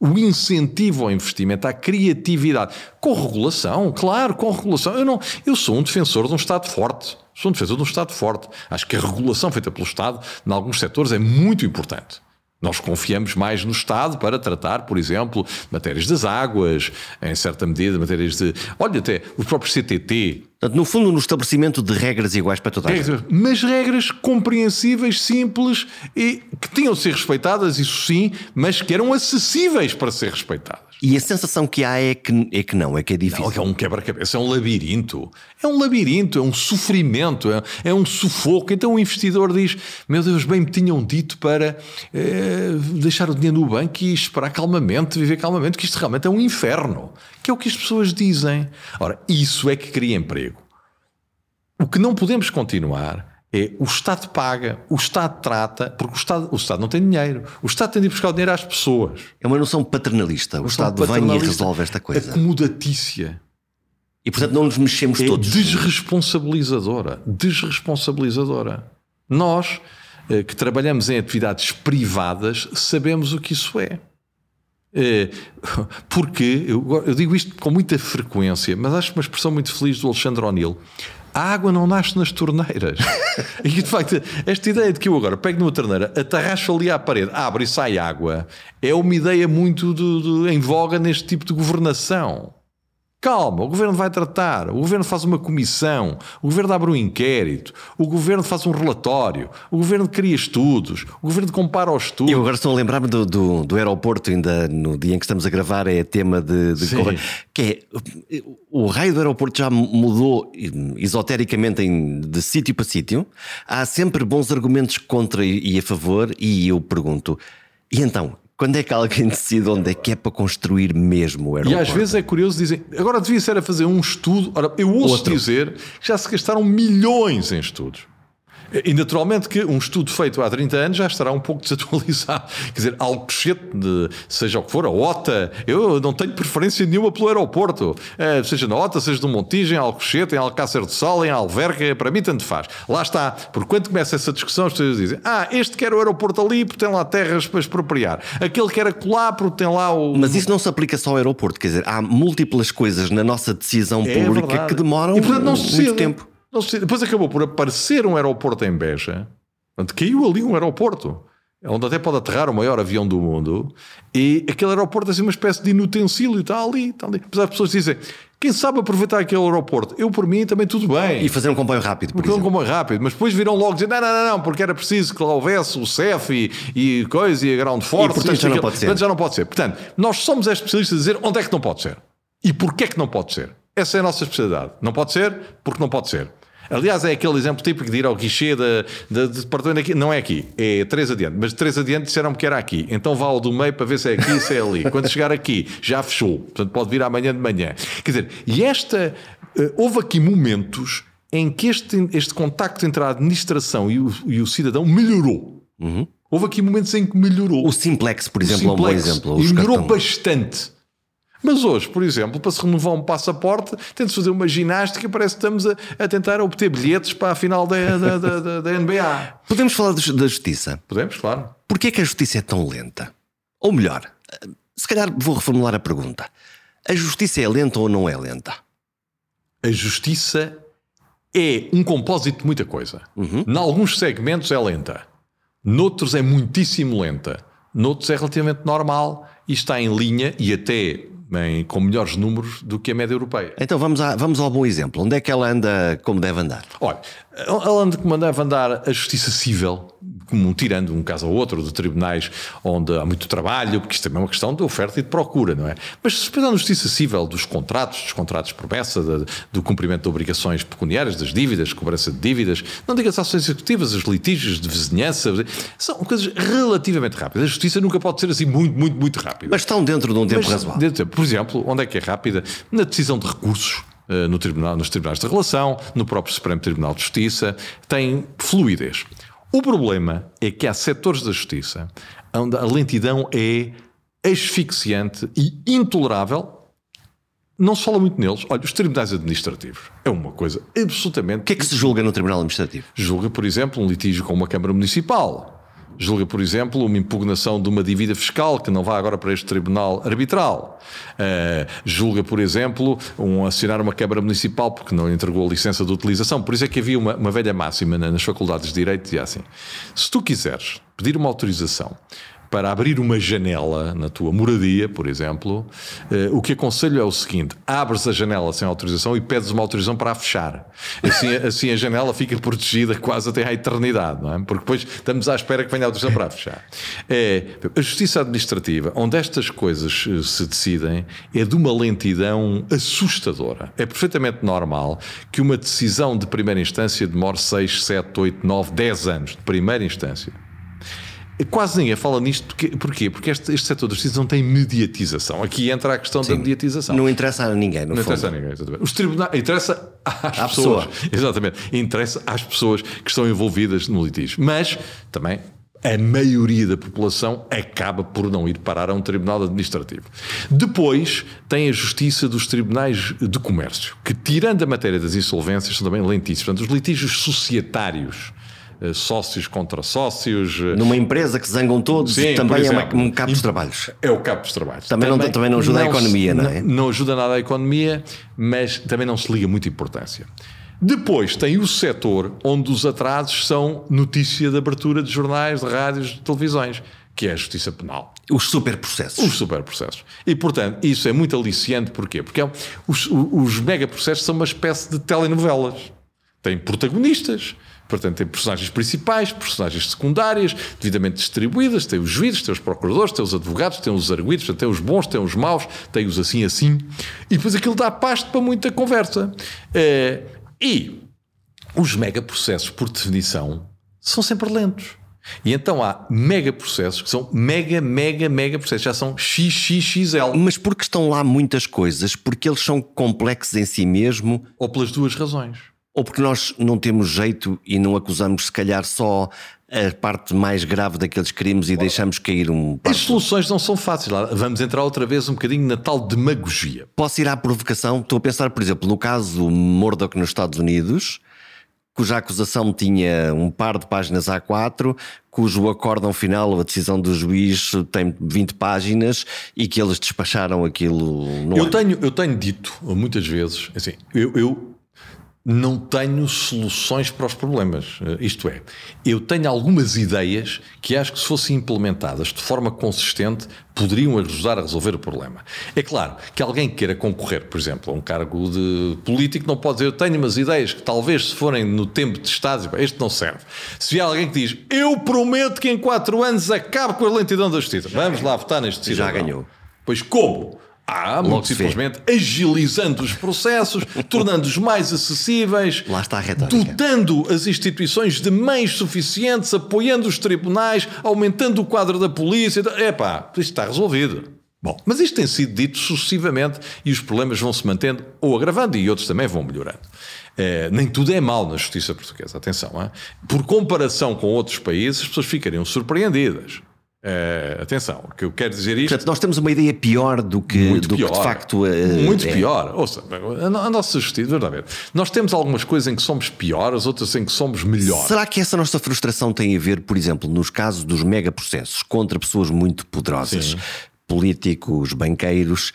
B: O incentivo ao investimento, à criatividade. Com regulação, claro, com regulação. Eu, não, eu sou um defensor de um Estado forte. Sou um defensor de um Estado forte. Acho que a regulação feita pelo Estado, em alguns setores, é muito importante. Nós confiamos mais no Estado para tratar, por exemplo, matérias das águas, em certa medida, matérias de. Olha, até o próprio CTT.
A: Portanto, no fundo, no estabelecimento de regras iguais para toda a gente.
B: Mas regras compreensíveis, simples e que tinham de ser respeitadas, isso sim, mas que eram acessíveis para ser respeitadas.
A: E a sensação que há é que, é que não, é que é difícil. Não,
B: é um quebra-cabeça, é um labirinto. É um labirinto, é um sofrimento, é, é, um sufoco. Então o investidor diz: Meu Deus, bem me tinham dito para é, deixar o dinheiro no banco e esperar calmamente, viver calmamente, que isto realmente é um inferno. Que é o que as pessoas dizem. Ora, isso é que cria emprego. O que não podemos continuar é o Estado paga, o Estado trata, porque o Estado, o Estado não tem dinheiro. O Estado tem de ir buscar o dinheiro às pessoas.
A: É uma noção paternalista. O Estado vem e resolve esta coisa.
B: Acomodatícia.
A: E portanto não nos mexemos
B: é
A: todos.
B: Desresponsabilizadora. Desresponsabilizadora. Nós eh, que trabalhamos em atividades privadas sabemos o que isso é. é porque, eu digo isto com muita frequência, mas acho uma expressão muito feliz do Alexandre O'Neill a água não nasce nas torneiras. [laughs] e de facto, esta ideia de que eu agora pego numa torneira, atarracho ali à parede, abre e sai água, é uma ideia muito de, de, em voga neste tipo de governação. Calma, o governo vai tratar, o governo faz uma comissão, o governo abre um inquérito, o governo faz um relatório, o governo cria estudos, o governo compara os estudos.
A: Eu agora estou a lembrar-me do, do, do, aeroporto, ainda no dia em que estamos a gravar, é tema de. de que é o raio do aeroporto já mudou esotericamente em, de sítio para sítio. Há sempre bons argumentos contra e a favor, e eu pergunto: e então, quando é que alguém decide onde é que é para construir mesmo o aeroporto?
B: E às vezes é curioso, dizem, agora devia ser a fazer um estudo. Ora, eu ouço Outro. dizer que já se gastaram milhões em estudos. E naturalmente que um estudo feito há 30 anos já estará um pouco [laughs] desatualizado. Quer dizer, Alcochete, de, seja o que for, a OTA, eu não tenho preferência nenhuma pelo aeroporto. É, seja na OTA, seja no Montijo, em Alcochete, em Alcácer de Sol, em Alverca, para mim tanto faz. Lá está. Por quando começa essa discussão, as pessoas dizem: Ah, este quer o aeroporto ali porque tem lá terras para expropriar. Aquele quer acolá porque tem lá o.
A: Mas isso não se aplica só ao aeroporto. Quer dizer, há múltiplas coisas na noça decisão é pública verdade. que demoram e, portanto, não muito tempo.
B: Depois acabou por aparecer um aeroporto em Beja. Portanto, caiu ali um aeroporto. Onde até pode aterrar o maior avião do mundo. E aquele aeroporto é assim uma espécie de inutensílio. Está ali, está ali. Apesar as pessoas dizem, quem sabe aproveitar aquele aeroporto? Eu, por mim, também tudo bem.
A: E fazer um comboio rápido,
B: por Fazer um comboio rápido. Mas depois viram logo dizer, não, não, não, não, porque era preciso que lá houvesse o CEF e, e coisa, e a Ground Force.
A: E, portanto, já não pode ser.
B: Portanto, já não pode ser. Portanto, nós somos especialistas a dizer onde é que não pode ser. E porquê é que não pode ser. Essa é a nossa especialidade. Não pode ser porque não pode ser. Aliás, é aquele exemplo típico de ir ao guichê de, de, de departamento aqui. Não é aqui, é três adiante. Mas três adiante disseram-me que era aqui. Então vá ao do meio para ver se é aqui se é ali. Quando chegar aqui, já fechou. Portanto, pode vir amanhã de manhã. Quer dizer, e esta. Uh, houve aqui momentos em que este, este contacto entre a administração e o, e o cidadão melhorou. Uhum. Houve aqui momentos em que melhorou.
A: O Simplex, por exemplo, Simplex, é um bom exemplo.
B: E melhorou cartão. bastante. Mas hoje, por exemplo, para se renovar um passaporte, tem-se fazer uma ginástica, parece que estamos a, a, tentar obter bilhetes para a final da, da, da, da NBA.
A: Podemos falar da justiça?
B: Podemos, claro.
A: Porquê é que a justiça é tão lenta? Ou melhor, se calhar vou reformular a pergunta. A justiça é lenta ou não é lenta?
B: A justiça é um compósito de muita coisa. Uhum. Em alguns segmentos é lenta, noutros é muitíssimo lenta, noutros é relativamente normal e está em linha e até em, com melhores números do que a média europeia.
A: Então vamos, a, vamos ao bom exemplo. Onde é que ela anda como deve andar?
B: Olha, ela anda como deve andar a justiça civil, como tirando um caso ou outro de tribunais onde há muito trabalho, porque isto também é uma questão de oferta e de procura, não é? Mas se pensar na justiça civil dos contratos, dos contratos de promessa, de, do cumprimento de obrigações pecuniárias, das dívidas, cobrança de dívidas, não diga as ações executivas, os litígios de vizinhança, são coisas relativamente rápidas. A justiça nunca pode ser assim muito, muito, muito rápida.
A: Mas estão dentro de um tempo Mas, razoável.
B: Por exemplo, onde é que é rápida? Na decisão de recursos eh, no tribunal, nos tribunais de relação, no próprio Supremo Tribunal de Justiça, tem fluidez. O problema é que há setores da justiça onde a lentidão é asfixiante e intolerável. Não se fala muito neles. Olha, os tribunais administrativos é uma coisa absolutamente. O
A: que é que se julga no tribunal administrativo?
B: Julga, por exemplo, um litígio com uma Câmara Municipal julga, por exemplo, uma impugnação de uma dívida fiscal que não vai agora para este tribunal arbitral. Uh, julga, por exemplo, um acionar uma Câmara Municipal porque não entregou a licença de utilização. Por isso é que havia uma, uma velha máxima nas faculdades de Direito, dizia assim: se tu quiseres pedir uma autorização para abrir uma janela na tua moradia, por exemplo, eh, o que aconselho é o seguinte: abres a janela sem autorização e pedes uma autorização para a fechar. Assim, [laughs] assim a janela fica protegida quase até à eternidade, não é? Porque depois estamos à espera que venha a autorização para a fechar. É, a justiça administrativa, onde estas coisas eh, se decidem, é de uma lentidão assustadora. É perfeitamente normal que uma decisão de primeira instância demore 6, 7, 8, 9, 10 anos de primeira instância. Quase ninguém fala nisto. Porque, porquê? Porque este, este setor da justiça não tem mediatização. Aqui entra a questão Sim, da mediatização.
A: Não interessa a ninguém,
B: Não
A: fundo.
B: interessa a ninguém, exatamente. Os tribunais. Interessa às à pessoas. Pessoa. Exatamente. Interessa às pessoas que estão envolvidas no litígio. Mas também a maioria da população acaba por não ir parar a um tribunal administrativo. Depois tem a justiça dos tribunais de comércio, que, tirando a matéria das insolvências, são também lentíssimos. Portanto, os litígios societários sócios contra sócios.
A: Eh, Numa empresa que se zangam todos, Sim, também exemplo, é um cabo dos trabalhos.
B: É o cabo dos trabalhos.
A: Também, também, não, também não ajuda não, a economia, não é?
B: Não ajuda nada a economia, mas também não se liga muita importância. Depois tem o setor onde os atrasos são notícia de abertura de jornais, de rádios, de televisões, que é a justiça penal.
A: Os superprocessos.
B: Os superprocessos. E, portanto, isso é muito aliciante. Porquê? Porque é os, os megaprocessos são uma espécie de telenovelas. Têm protagonistas, Portanto, tem personagens principais, personagens secundárias, devidamente distribuídas, tem os juízes, tem os procuradores, tem os advogados, tem os arguidos, tem os bons, tem os maus, tem os assim assim. E depois aquilo dá pasto para muita conversa. É, e os megaprocessos, por definição, são sempre lentos. E então há megaprocessos que são mega, mega, mega processos, já são XXXL.
A: Mas porque estão lá muitas coisas? Porque eles são complexos em si mesmo?
B: Ou pelas duas razões.
A: Ou porque nós não temos jeito e não acusamos, se calhar, só a parte mais grave daqueles crimes e deixamos cair um.
B: As soluções não são fáceis. Vamos entrar outra vez um bocadinho na tal demagogia.
A: Posso ir à provocação? Estou a pensar, por exemplo, no caso do Murdoch nos Estados Unidos, cuja acusação tinha um par de páginas A4, cujo acórdão final a decisão do juiz tem 20 páginas e que eles despacharam aquilo.
B: eu, tenho, eu tenho dito muitas vezes, assim, eu, eu não tenho soluções para os problemas. Eh, isto é, eu tenho algumas ideias que acho que, se fossem implementadas de forma consistente, poderiam ajudar a resolver o problema. É claro que alguém que queira concorrer, por exemplo, a um cargo de político, não pode dizer eu tenho umas ideias que talvez, se forem no tempo de Estado, este não serve. Se vier alguém que diz eu prometo que em quatro anos acabe com a lentidão da justiça, vamos lá votar neste cidadão.
A: Já ganhou.
B: Pois como? Ah, muito simplesmente agilizando os processos, [laughs] tornando-os mais acessíveis,
A: Lá está a
B: dotando as instituições de meios suficientes, apoiando os tribunais, aumentando o quadro da polícia. Epá, isto está resolvido. Bom, mas isto tem sido dito sucessivamente e os problemas vão se mantendo ou agravando e outros também vão melhorando. É, nem tudo é mal na justiça portuguesa, atenção. Por comparação com outros países, as pessoas ficariam surpreendidas. Uh, atenção, que eu quero dizer isto.
A: Portanto, nós temos uma ideia pior do que, muito do pior, que de facto uh,
B: Muito é. pior. Ouça, a nossa justiça, verdade, nós temos algumas coisas em que somos piores, outras em que somos melhores.
A: Será que essa nossa frustração tem a ver, por exemplo, nos casos dos megaprocessos contra pessoas muito poderosas, Sim. políticos, banqueiros?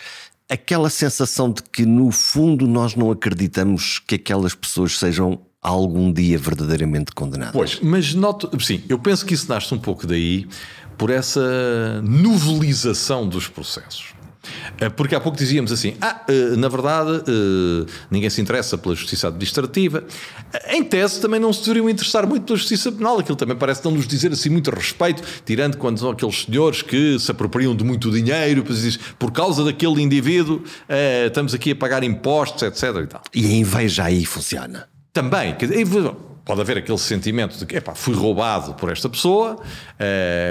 A: Aquela sensação de que, no fundo, nós não acreditamos que aquelas pessoas sejam algum dia verdadeiramente condenadas.
B: Pois, mas noto, sim, eu penso que isso nasce um pouco daí por essa novelização dos processos. Eh, porque há pouco dizíamos assim: ah, eh, na verdade, eh, ninguém se interessa pela justiça administrativa. Em tese, também não se deveriam interessar muito pela justiça penal. Aquilo também parece não nos dizer assim muito respeito, tirando quando são aqueles senhores que se apropriam de muito dinheiro, por causa daquele indivíduo, estamos aqui a pagar impostos, etc. E, tal.
A: e a inveja aí funciona.
B: Também. Pode haver aquele sentimento de que epá, fui roubado por esta pessoa,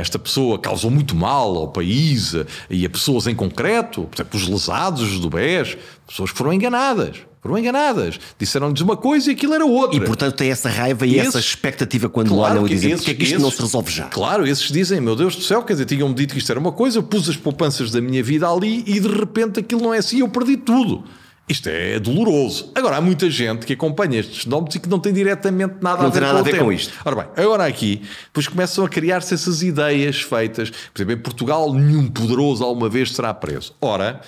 B: esta pessoa causou muito mal ao país e a pessoas em concreto, por exemplo, os lesados do BES, pessoas que foram enganadas. Foram enganadas. Disseram-lhes uma coisa e aquilo era outra.
A: E portanto tem essa raiva e, essa expectativa quando claro olham e dizem porque é que isto esses, não se resolve já?
B: Claro, esses dizem, meu Deus do céu, quer dizer, tinham-me dito que isto era uma coisa, eu pus as poupanças da minha vida ali e de repente aquilo não é assim, eu perdi tudo. Isto é doloroso. Agora, há muita gente que acompanha estes nomes e que não tem diretamente nada
A: não
B: a ver,
A: nada com, a ver com isto.
B: Ora bem, agora aqui, depois começam a criar-se essas ideias feitas. Por exemplo, em Portugal, nenhum poderoso alguma vez será preso. Ora,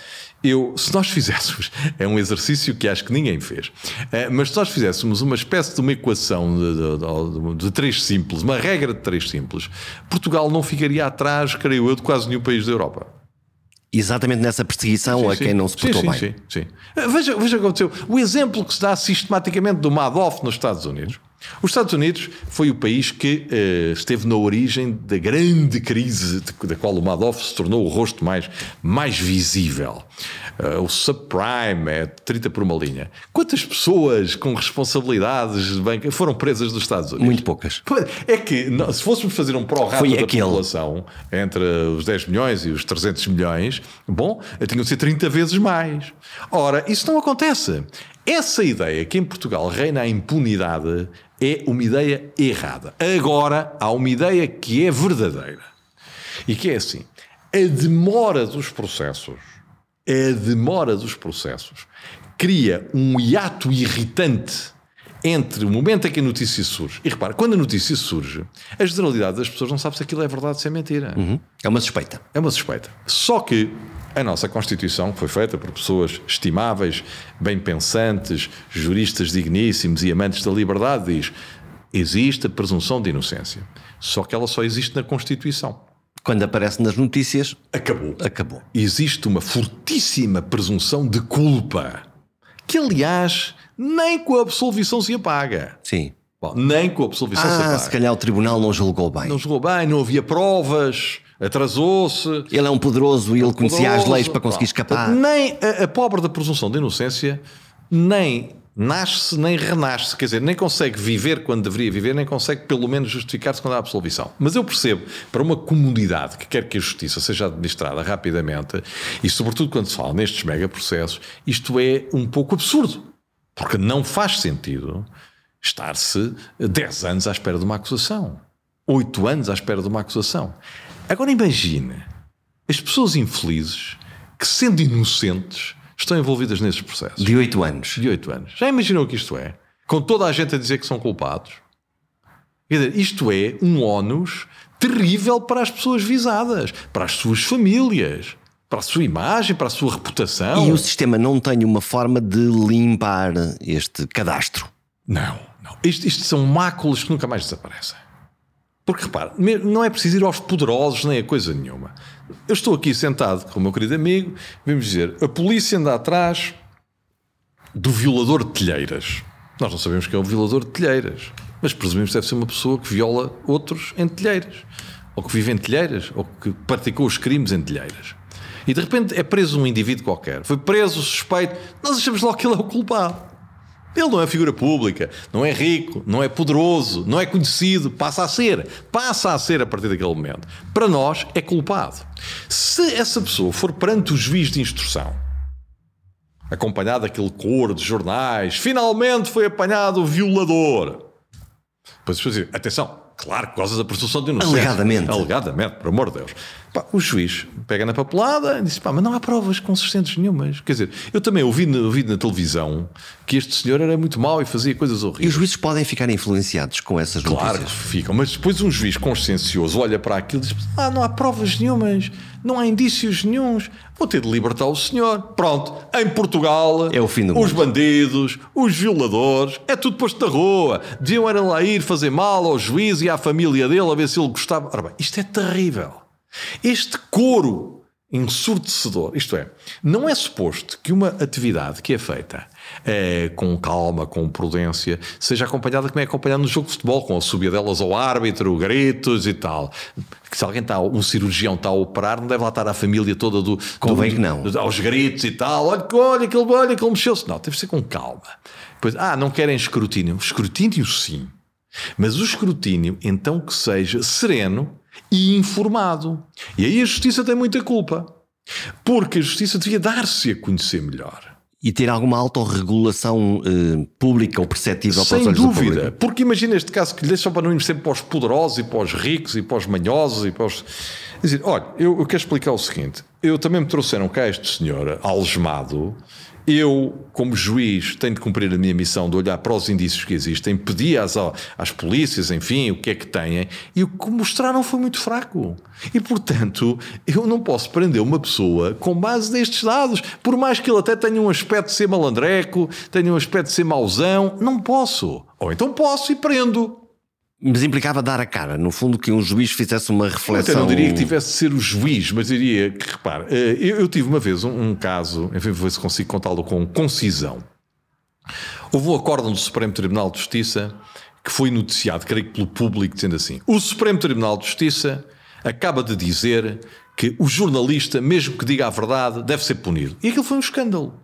B: eu, se nós [laughs] fizéssemos, é um exercício que acho que ninguém fez, eh, mas se nós fizéssemos uma espécie de uma equação de, de, de, de três simples, uma regra de três simples, Portugal não ficaria atrás, creio eu, de quase nenhum país da Europa
A: exatamente nessa perseguição sim, a quem não se portou
B: sim,
A: bem.
B: Sim, sim. Veja, veja o que aconteceu. O exemplo que se dá sistematicamente do Madoff nos Estados Unidos. Os Estados Unidos foi o país que uh, esteve na origem da grande crise de, da qual o Madoff se tornou o rosto mais, mais visível. Uh, o subprime é 30 por uma linha. Quantas pessoas com responsabilidades de banca foram presas dos Estados Unidos?
A: Muito poucas.
B: É que se fôssemos fazer um pró-rato da aquele. população entre os 10 milhões e os 300 milhões, bom, tinham de ser 30 vezes mais. Ora, isso não acontece. Essa ideia que em Portugal reina a impunidade é uma ideia errada. Agora há uma ideia que é verdadeira. E que é assim: a demora dos processos a demora dos processos cria um hiato irritante entre o momento em que a notícia surge. E repara, quando a notícia surge, a generalidade das pessoas não sabe se aquilo é verdade ou se é mentira.
A: Uhum. É uma suspeita.
B: É uma suspeita. Só que a nossa Constituição, que foi feita por pessoas estimáveis, bem pensantes, juristas digníssimos e amantes da liberdade, diz: existe a presunção de inocência. Só que ela só existe na Constituição.
A: Quando aparece nas notícias,
B: acabou.
A: Acabou.
B: Existe uma fortíssima presunção de culpa, que aliás nem com a absolvição se apaga.
A: Sim.
B: Bom, nem com a absolvição
A: ah,
B: se apaga.
A: se calhar o tribunal não julgou bem.
B: Não julgou bem, não havia provas, atrasou-se.
A: Ele é um poderoso e ele conhecia poderoso, as leis para conseguir escapar.
B: Nem a, a pobre da presunção de inocência, nem nasce nem renasce, quer dizer, nem consegue viver quando deveria viver, nem consegue pelo menos justificar-se quando há absolvição. Mas eu percebo, para uma comunidade que quer que a justiça seja administrada rapidamente, e sobretudo quando se fala nestes megaprocessos, isto é um pouco absurdo, porque não faz sentido estar-se 10 anos à espera de uma acusação, 8 anos à espera de uma acusação. Agora imagine as pessoas infelizes que, sendo inocentes, estão envolvidas nesses processos.
A: De oito anos.
B: De oito anos. Já imaginou o que isto é? Com toda a gente a dizer que são culpados. Quer dizer, isto é um ónus terrível para as pessoas visadas, para as suas famílias, para a sua imagem, para a sua reputação.
A: E o sistema não tem uma forma de limpar este cadastro?
B: Não, não. Isto, isto são máculas que nunca mais desaparecem. Porque repare, não é preciso ir aos poderosos nem a coisa nenhuma. Eu estou aqui sentado com o meu querido amigo, vamos dizer, a polícia anda atrás do violador de telheiras. Nós não sabemos quem é o violador de telheiras, mas presumimos que deve ser uma pessoa que viola outros em telheiras, ou que vive em telheiras, ou que praticou os crimes em telheiras. E de repente é preso um indivíduo qualquer. Foi preso, suspeito. Nós achamos logo que ele é o culpado. Ele não é figura pública, não é rico, não é poderoso, não é conhecido, passa a ser. Passa a ser a partir daquele momento. Para nós é culpado. Se essa pessoa for perante o juiz de instrução, acompanhado daquele coro de jornais, finalmente foi apanhado o violador. Depois, dizer, atenção, claro, por causa da presunção de inocência.
A: Alegadamente.
B: Alegadamente, por amor de Deus. Pá, o juiz pega na papelada e diz: pá, mas não há provas consistentes nenhumas. Quer dizer, eu também ouvi, ouvi na televisão que este senhor era muito mau e fazia coisas horríveis.
A: E os juízes podem ficar influenciados com essas
B: claro
A: notícias?
B: Claro que ficam, mas depois um juiz consciencioso olha para aquilo e diz: ah, não há provas nenhumas, não há indícios nenhums, vou ter de libertar o senhor. Pronto, em Portugal,
A: é o fim do
B: os
A: mundo.
B: bandidos, os violadores, é tudo posto na rua. Deviam era lá ir fazer mal ao juiz e à família dele a ver se ele gostava. Ora bem, isto é terrível. Este coro ensurdecedor. Isto é, não é suposto que uma atividade que é feita é, com calma, com prudência, seja acompanhada como é acompanhada no jogo de futebol, com a subida delas ao árbitro, gritos e tal. Que se alguém está, um cirurgião está a operar, não deve lá estar a família toda do.
A: Convém que não.
B: Aos gritos e tal. Olha, olha, aquele, olha, aquele mexeu-se. Não, deve ser com calma. Pois, ah, não querem escrutínio. Escrutínio sim. Mas o escrutínio, então que seja sereno e informado. E aí a justiça tem muita culpa. Porque a justiça devia dar-se a conhecer melhor.
A: E ter alguma autorregulação eh, pública ou perceptível
B: Sem
A: para os olhos do
B: dúvida.
A: público.
B: Porque imagina este caso que lhe deixam para não irmos sempre para os poderosos e para os ricos e para os manhosos e para os. Dizer, olha, eu, eu quero explicar o seguinte: eu também me trouxeram cá este senhor algemado. Eu, como juiz, tenho de cumprir a minha missão de olhar para os indícios que existem, pedir às, às polícias, enfim, o que é que têm, e o que mostraram foi muito fraco. E, portanto, eu não posso prender uma pessoa com base nestes dados, por mais que ele até tenha um aspecto de ser malandreco, tenha um aspecto de ser mauzão, não posso. Ou então posso e prendo.
A: Mas implicava dar a cara, no fundo, que um juiz fizesse uma
B: Eu
A: reflexão.
B: não diria que tivesse de ser o juiz, mas diria que, repare, eh, eu, eu tive uma vez um, um caso, enfim, vou ver se consigo contá-lo com concisão. Houve um acórdão do Supremo Tribunal de Justiça que foi noticiado, creio que pelo público, dizendo assim: o Supremo Tribunal de Justiça acaba de dizer que o jornalista, mesmo que diga a verdade, deve ser punido. E aquilo foi um escândalo.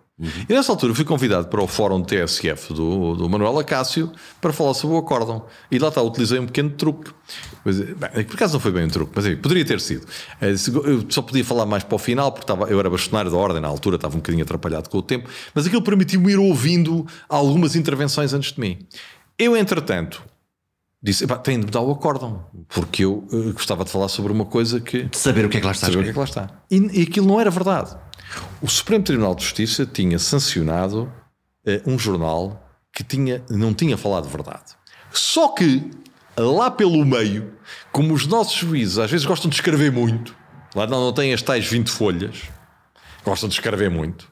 B: E nessa altura fui convidado para o fórum TSF do, do Manuel Acácio para falar sobre o acórdão. E lá está, utilizei um pequeno truque. Mas, bem, por acaso não foi bem um truque, mas enfim, poderia ter sido. Eh, Eu só podia falar mais para o final, porque estava, eu era bastonário da ordem na altura, estava um bocadinho atrapalhado com o tempo, mas aquilo permitiu-me ir ouvindo algumas intervenções antes de mim. Eu, entretanto, disse: "Epá, tenho de mudar o acórdão, porque eu eh, gostava de falar sobre uma coisa que
A: De saber o que é que lá está
B: saber o que é que lá está. E, e aquilo não era verdade. O Supremo Tribunal de Justiça tinha sancionado eh, um jornal que tinha, não tinha falado verdade. Só que, lá pelo meio, como os nossos juízes às vezes gostam de escrever muito, lá não, não têm as tais 20 folhas, gostam de escrever muito,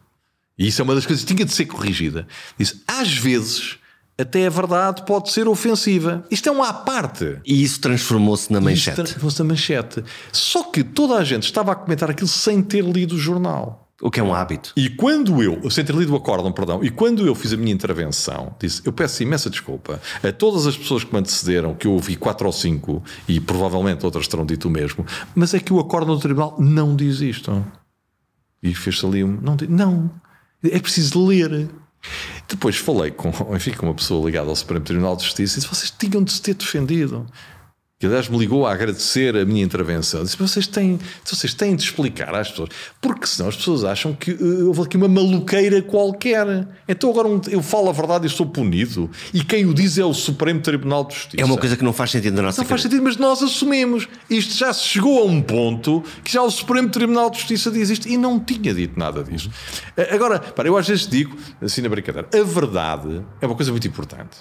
B: e isso é uma das coisas que tinha de ser corrigida. Disse, às vezes, até a verdade pode ser ofensiva. Isto é um à parte.
A: E isso transformou-se na manchete.
B: Transformou-se na manchete. Só que toda a gente estava a comentar aquilo sem ter lido o jornal.
A: O que é um hábito.
B: E quando eu, sem ter lido o acórdão, perdão, e quando eu fiz a minha intervenção, disse, eu peço imensa desculpa a todas as pessoas que me antecederam, que eu ouvi quatro ou cinco, e provavelmente outras terão dito o mesmo, mas é que o acórdão do tribunal não diz isto. E fez-se ali um... Não, não, é preciso ler. Depois falei com, [laughs] enfim, com uma pessoa ligada ao Supremo Tribunal de Justiça e disse, vocês tinham de se ter defendido. Que aliás me ligou a agradecer a minha intervenção. Disse: vocês têm, vocês têm de explicar às pessoas, porque senão as pessoas acham que uh, houve aqui uma maluqueira qualquer. Então agora um- eu falo a verdade e sou punido. E quem o diz é o Supremo Tribunal de Justiça.
A: É uma coisa que não faz sentido na nossa
B: Não faz sentido, mas nós assumimos. Isto já se chegou a um ponto que já o Supremo Tribunal de Justiça diz isto e não tinha dito nada disso. Eh, Agora, para, eu às vezes digo, assim na brincadeira, a verdade é uma coisa muito importante.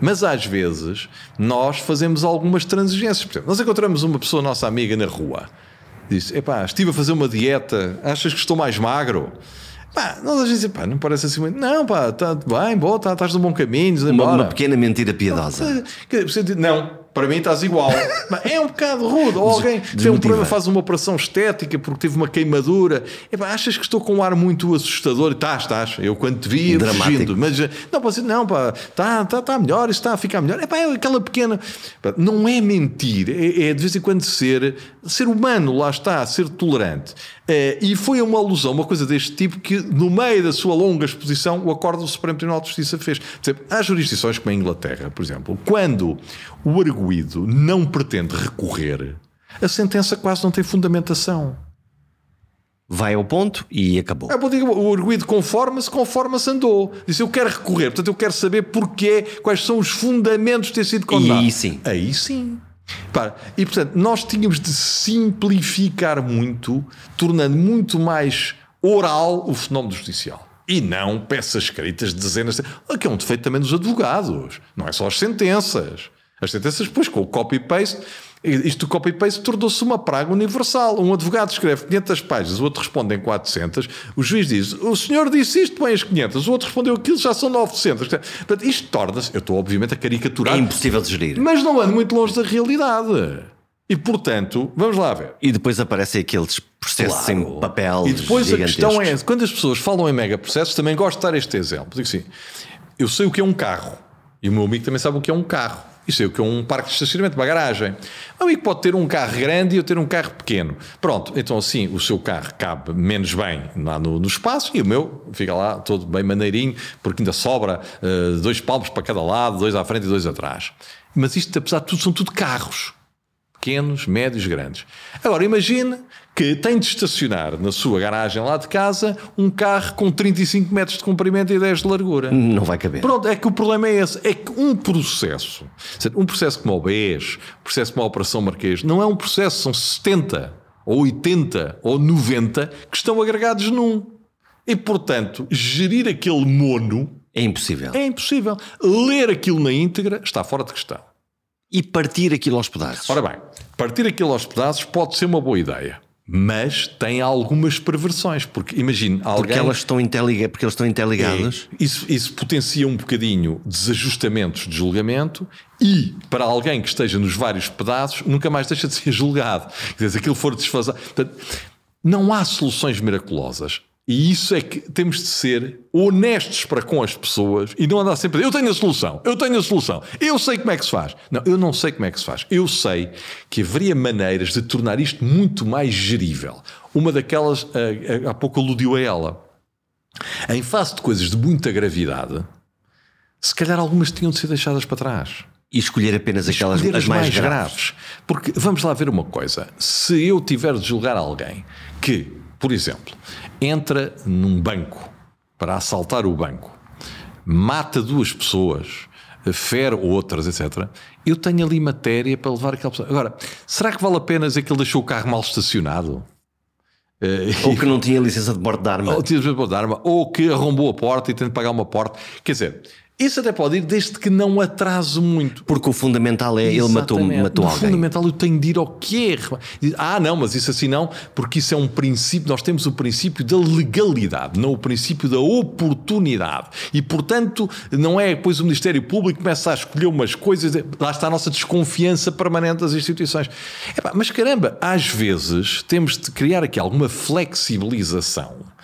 B: Mas às vezes nós fazemos algumas transigências. Por exemplo, nós encontramos uma pessoa nossa amiga na rua. Diz: Epá, estive a fazer uma dieta, achas que estou mais magro? Pá, nós às vezes, pá, não parece assim muito. Não, pá, está bem, boa, tá, estás no bom caminho,
A: Uma, uma pequena mentira piedosa.
B: Diz, Não, para mim estás igual. [laughs] É um bocado rude. Ou alguém tem um problema, faz uma operação estética porque teve uma queimadura. Epá, achas que estou com um ar muito assustador? Estás, estás. Eu quando te vi,
A: Dramático.
B: fugindo. Mas eh, não, dizer, não, pá, está tá, tá melhor, está a ficar melhor. Epá, é aquela pequena. Pá, não é mentir, é, é de vez em quando ser, ser humano, lá está, ser tolerante. Eh, e foi uma alusão, uma coisa deste tipo, que no meio da sua longa exposição, o Acordo do Supremo Tribunal de Justiça fez. Por exemplo, há jurisdições como a Inglaterra, por exemplo, quando o arguído não pretende recorrer, a sentença quase não tem fundamentação.
A: Vai ao ponto e acabou.
B: É, digo, o arguído conforma-se, conforma-se andou. Disse, eu quero recorrer, portanto eu quero saber porquê, quais são os fundamentos de ter sido condenado.
A: aí sim.
B: Aí sim. Pá, e portanto, nós tínhamos de simplificar muito, tornando muito mais oral o fenómeno judicial. E não peças escritas de dezenas de... Que é um defeito também dos advogados. Não é só as sentenças. As sentenças, depois, com o copy-paste, isto do copy-paste tornou-se uma praga universal. Um advogado escreve 500 páginas, o outro responde em 400. O juiz diz: O senhor disse isto, põe as 500. O outro respondeu aquilo, já são 900. Portanto, isto torna-se. Eu estou, obviamente, a caricaturar,
A: É impossível de gerir.
B: mas não ando muito longe da realidade. E, portanto, vamos lá ver.
A: E depois aparecem aqueles Processos claro. em papel.
B: E depois a questão é: quando as pessoas falam em megaprocessos, também gosto de dar este exemplo. Digo assim: eu sei o que é um carro, e o meu amigo também sabe o que é um carro. E sei o que é um parque de estacionamento, uma garagem. O amigo pode ter um carro grande e eu ter um carro pequeno. Pronto, então assim o seu carro cabe menos bem lá no, no espaço e o meu fica lá todo bem maneirinho, porque ainda sobra uh, dois palmos para cada lado, dois à frente e dois atrás. Mas isto, apesar de tudo, são tudo carros pequenos, médios, grandes. Agora imagine que tem de estacionar na sua garagem lá de casa um carro com 35 metros de comprimento e 10 de largura.
A: Não vai caber.
B: Pronto, é que o problema é esse. É que um processo, um processo como o BES, um processo como a Operação Marquês, não é um processo, são 70, ou 80, ou 90 que estão agregados num. E, portanto, gerir aquele mono...
A: É impossível.
B: É impossível. Ler aquilo na íntegra está fora de questão
A: e partir aquilo aos pedaços.
B: Ora bem, partir aquilo aos pedaços pode ser uma boa ideia. Mas tem algumas perversões, porque imagine alguém...
A: Porque elas estão, interligadas, porque eles estão interligados.
B: É, isso, isso potencia um bocadinho desajustamentos de julgamento e, para alguém que esteja nos vários pedaços, nunca mais deixa de ser julgado. Quer dizer, se aquilo for desfasado... Portanto, não há soluções miraculosas. E isso é que temos de ser honestos para com as pessoas e não andar sempre a dizer, eu tenho a solução, eu tenho a solução, eu sei como é que se faz. Não, eu não sei como é que se faz. Eu sei que haveria maneiras de tornar isto muito mais gerível. Uma daquelas, eh, eh, há pouco aludiu a ela. Em face de coisas de muita gravidade, se calhar algumas tinham de ser deixadas para trás.
A: E escolher apenas aquelas escolher as mais, mais graves. graves.
B: Porque vamos lá ver uma coisa: se eu tiver de julgar alguém que por exemplo, entra num banco para assaltar o banco, mata duas pessoas, fere outras, etc. Eu tenho ali matéria para levar aquela pessoa. Agora, será que vale a pena dizer que ele deixou o carro mal estacionado?
A: Ou que não tinha licença de bordo de arma.
B: Ou, tinha licença de de arma, ou que arrombou a porta e tem de pagar uma porta. Quer dizer, isso até pode ir desde que não atrase muito.
A: Porque o fundamental é Exatamente. ele matou, matou
B: o
A: alguém.
B: O fundamental eu tenho de ir ao que é. Ah, não, mas isso assim não, porque isso é um princípio. Nós temos o princípio da legalidade, não o princípio da oportunidade. E, portanto, não é depois o Ministério Público começa a escolher umas coisas. Lá está a nossa desconfiança permanente das instituições. Epá, mas caramba, às vezes temos de criar aqui alguma flexibilização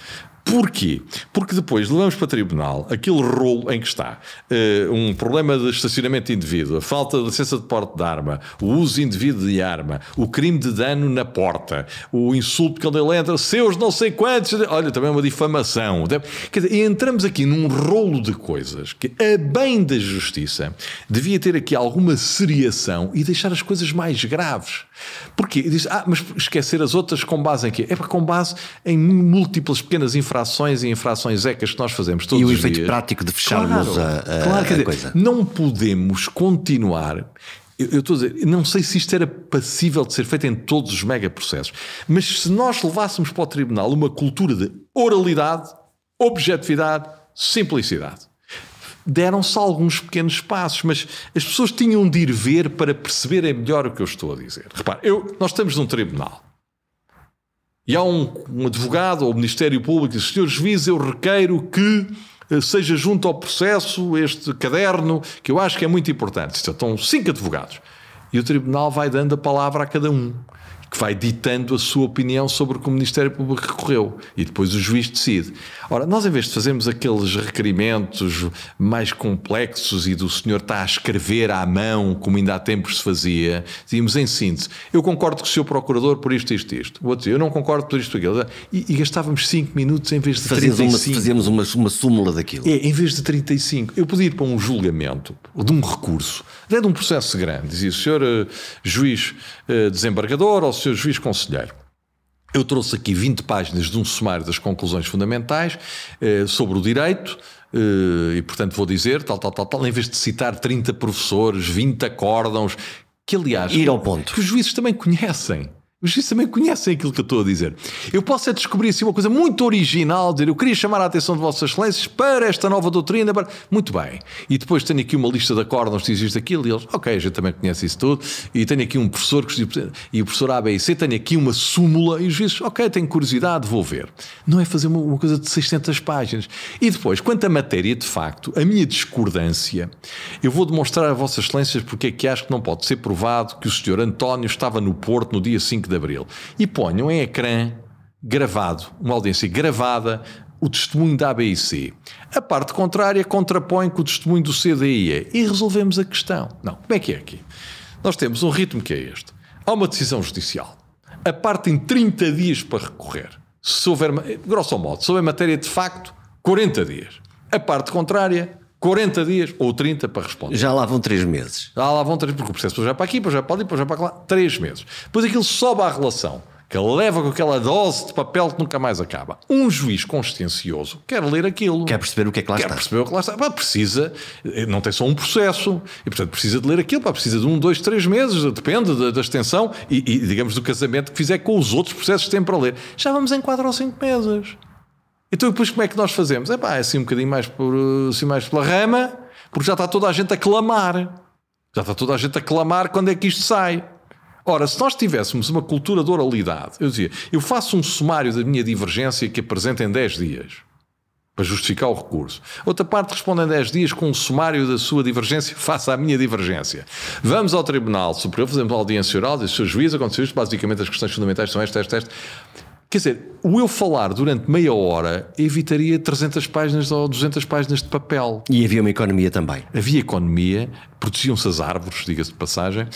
B: Porquê? Porque depois levamos para tribunal aquele rolo em que está uh, um problema de estacionamento indevido, a falta de licença de porte de arma, o uso indevido de arma, o crime de dano na porta, o insulto quando ele entra, seus não sei quantos, olha, também uma difamação. Quer dizer, entramos aqui num rolo de coisas que, a bem da justiça, devia ter aqui alguma seriação e deixar as coisas mais graves. Porquê? Diz, ah, mas esquecer as outras com base em quê? É com base em múltiplas pequenas infrações e infrações ecas que nós fazemos todos os dias.
A: E o efeito prático de fecharmos claro, a, a, claro, a
B: dizer,
A: coisa.
B: Não podemos continuar eu, eu estou a dizer, não sei se isto era passível de ser feito em todos os megaprocessos, mas se nós levássemos para o tribunal uma cultura de oralidade, objetividade, simplicidade deram-se alguns pequenos passos, mas as pessoas tinham de ir ver para perceberem melhor o que eu estou a dizer. Repare, eu, nós estamos num tribunal e há um, um advogado ou Ministério Público e diz: Senhor juiz, eu requeiro que eh, seja junto ao processo este caderno, que eu acho que é muito importante. Estão cinco advogados. E o tribunal vai dando a palavra a cada um que vai ditando a sua opinião sobre o que o Ministério Público recorreu e depois o juiz decide. Ora, nós em vez de fazermos aqueles requerimentos mais complexos e do senhor está a escrever à mão, como ainda há tempos se fazia, dizíamos em síntese, eu concordo com o seu procurador por isto, isto, isto. O outro eu não concordo por isto, aquilo. E, e gastávamos 5 minutos em vez de Fazíamos 35.
A: Uma, fazíamos uma, uma súmula daquilo.
B: É, em vez de 35. Eu podia ir para um julgamento de um recurso, até de um processo grande, dizia o senhor uh, juiz desembargador ou Sr. Juiz Conselheiro. Eu trouxe aqui 20 páginas de um sumário das conclusões fundamentais eh, sobre o direito, eh, e portanto vou dizer tal, tal, tal, tal, em vez de citar 30 professores, 20 acórdãos, que aliás.
A: Ir ao ponto.
B: Que os juízes também conhecem. Os juízes também conhecem aquilo que eu estou a dizer. Eu posso é descobrir assim uma coisa muito original, dizer eu queria chamar a atenção de Vossas Excelências para esta nova doutrina. Para... Muito bem. E depois tenho aqui uma lista de acordos diz isto aquilo, e eles, ok, a gente também conhece isso tudo. E tenho aqui um professor e o professor A, B e C, tenho aqui uma súmula, e os juízes, ok, tenho curiosidade, vou ver. Não é fazer uma, uma coisa de 600 páginas. E depois, quanto à matéria, de facto, a minha discordância, eu vou demonstrar a Vossas Excelências porque é que acho que não pode ser provado que o senhor António estava no Porto no dia 5 de Abril. E ponham em ecrã gravado, uma audiência gravada, o testemunho da ABIC. A parte contrária contrapõe com o testemunho do CDI e resolvemos a questão. Não, como é que é aqui? Nós temos um ritmo que é este. Há uma decisão judicial. A parte tem 30 dias para recorrer. Se houver, grosso modo, se houver matéria de facto, 40 dias. A parte contrária, 40 dias ou 30 para responder.
A: Já lá vão 3 meses.
B: Já lá vão 3, porque o processo já para aqui, depois já para ali, depois já para lá, 3 meses. Depois aquilo sobe à relação que leva com aquela dose de papel que nunca mais acaba. Um juiz consciencioso quer ler aquilo.
A: Quer perceber o que é que lá
B: quer
A: está.
B: perceber o que lá está. Pá, precisa, não tem só um processo, e portanto precisa de ler aquilo, pá, precisa de um, dois, três meses, depende da, da extensão e, e, digamos, do casamento que fizer com os outros processos que tem para ler. Já vamos em quatro ou cinco meses. Então depois como é que nós fazemos? É pá, assim um bocadinho mais, por, assim mais pela rama, porque já está toda a gente a clamar. Já está toda a gente a clamar quando é que isto sai. Ora, se nós tivéssemos uma cultura de oralidade, eu dizia, eu faço um sumário da minha divergência que apresento em 10 dias para justificar o recurso. Outra parte responde em 10 dias com um sumário da sua divergência [laughs] face à minha divergência. Vamos ao Tribunal Superior, fazemos uma audiência oral, diz, Sr. Juiz, aconteceu isto, basicamente as questões fundamentais são estas, estas, estas. Quer dizer, o eu falar durante meia hora evitaria 300 páginas ou 200 páginas de papel.
A: E havia uma economia também.
B: Havia economia, protegiam-se as árvores, diga-se de passagem,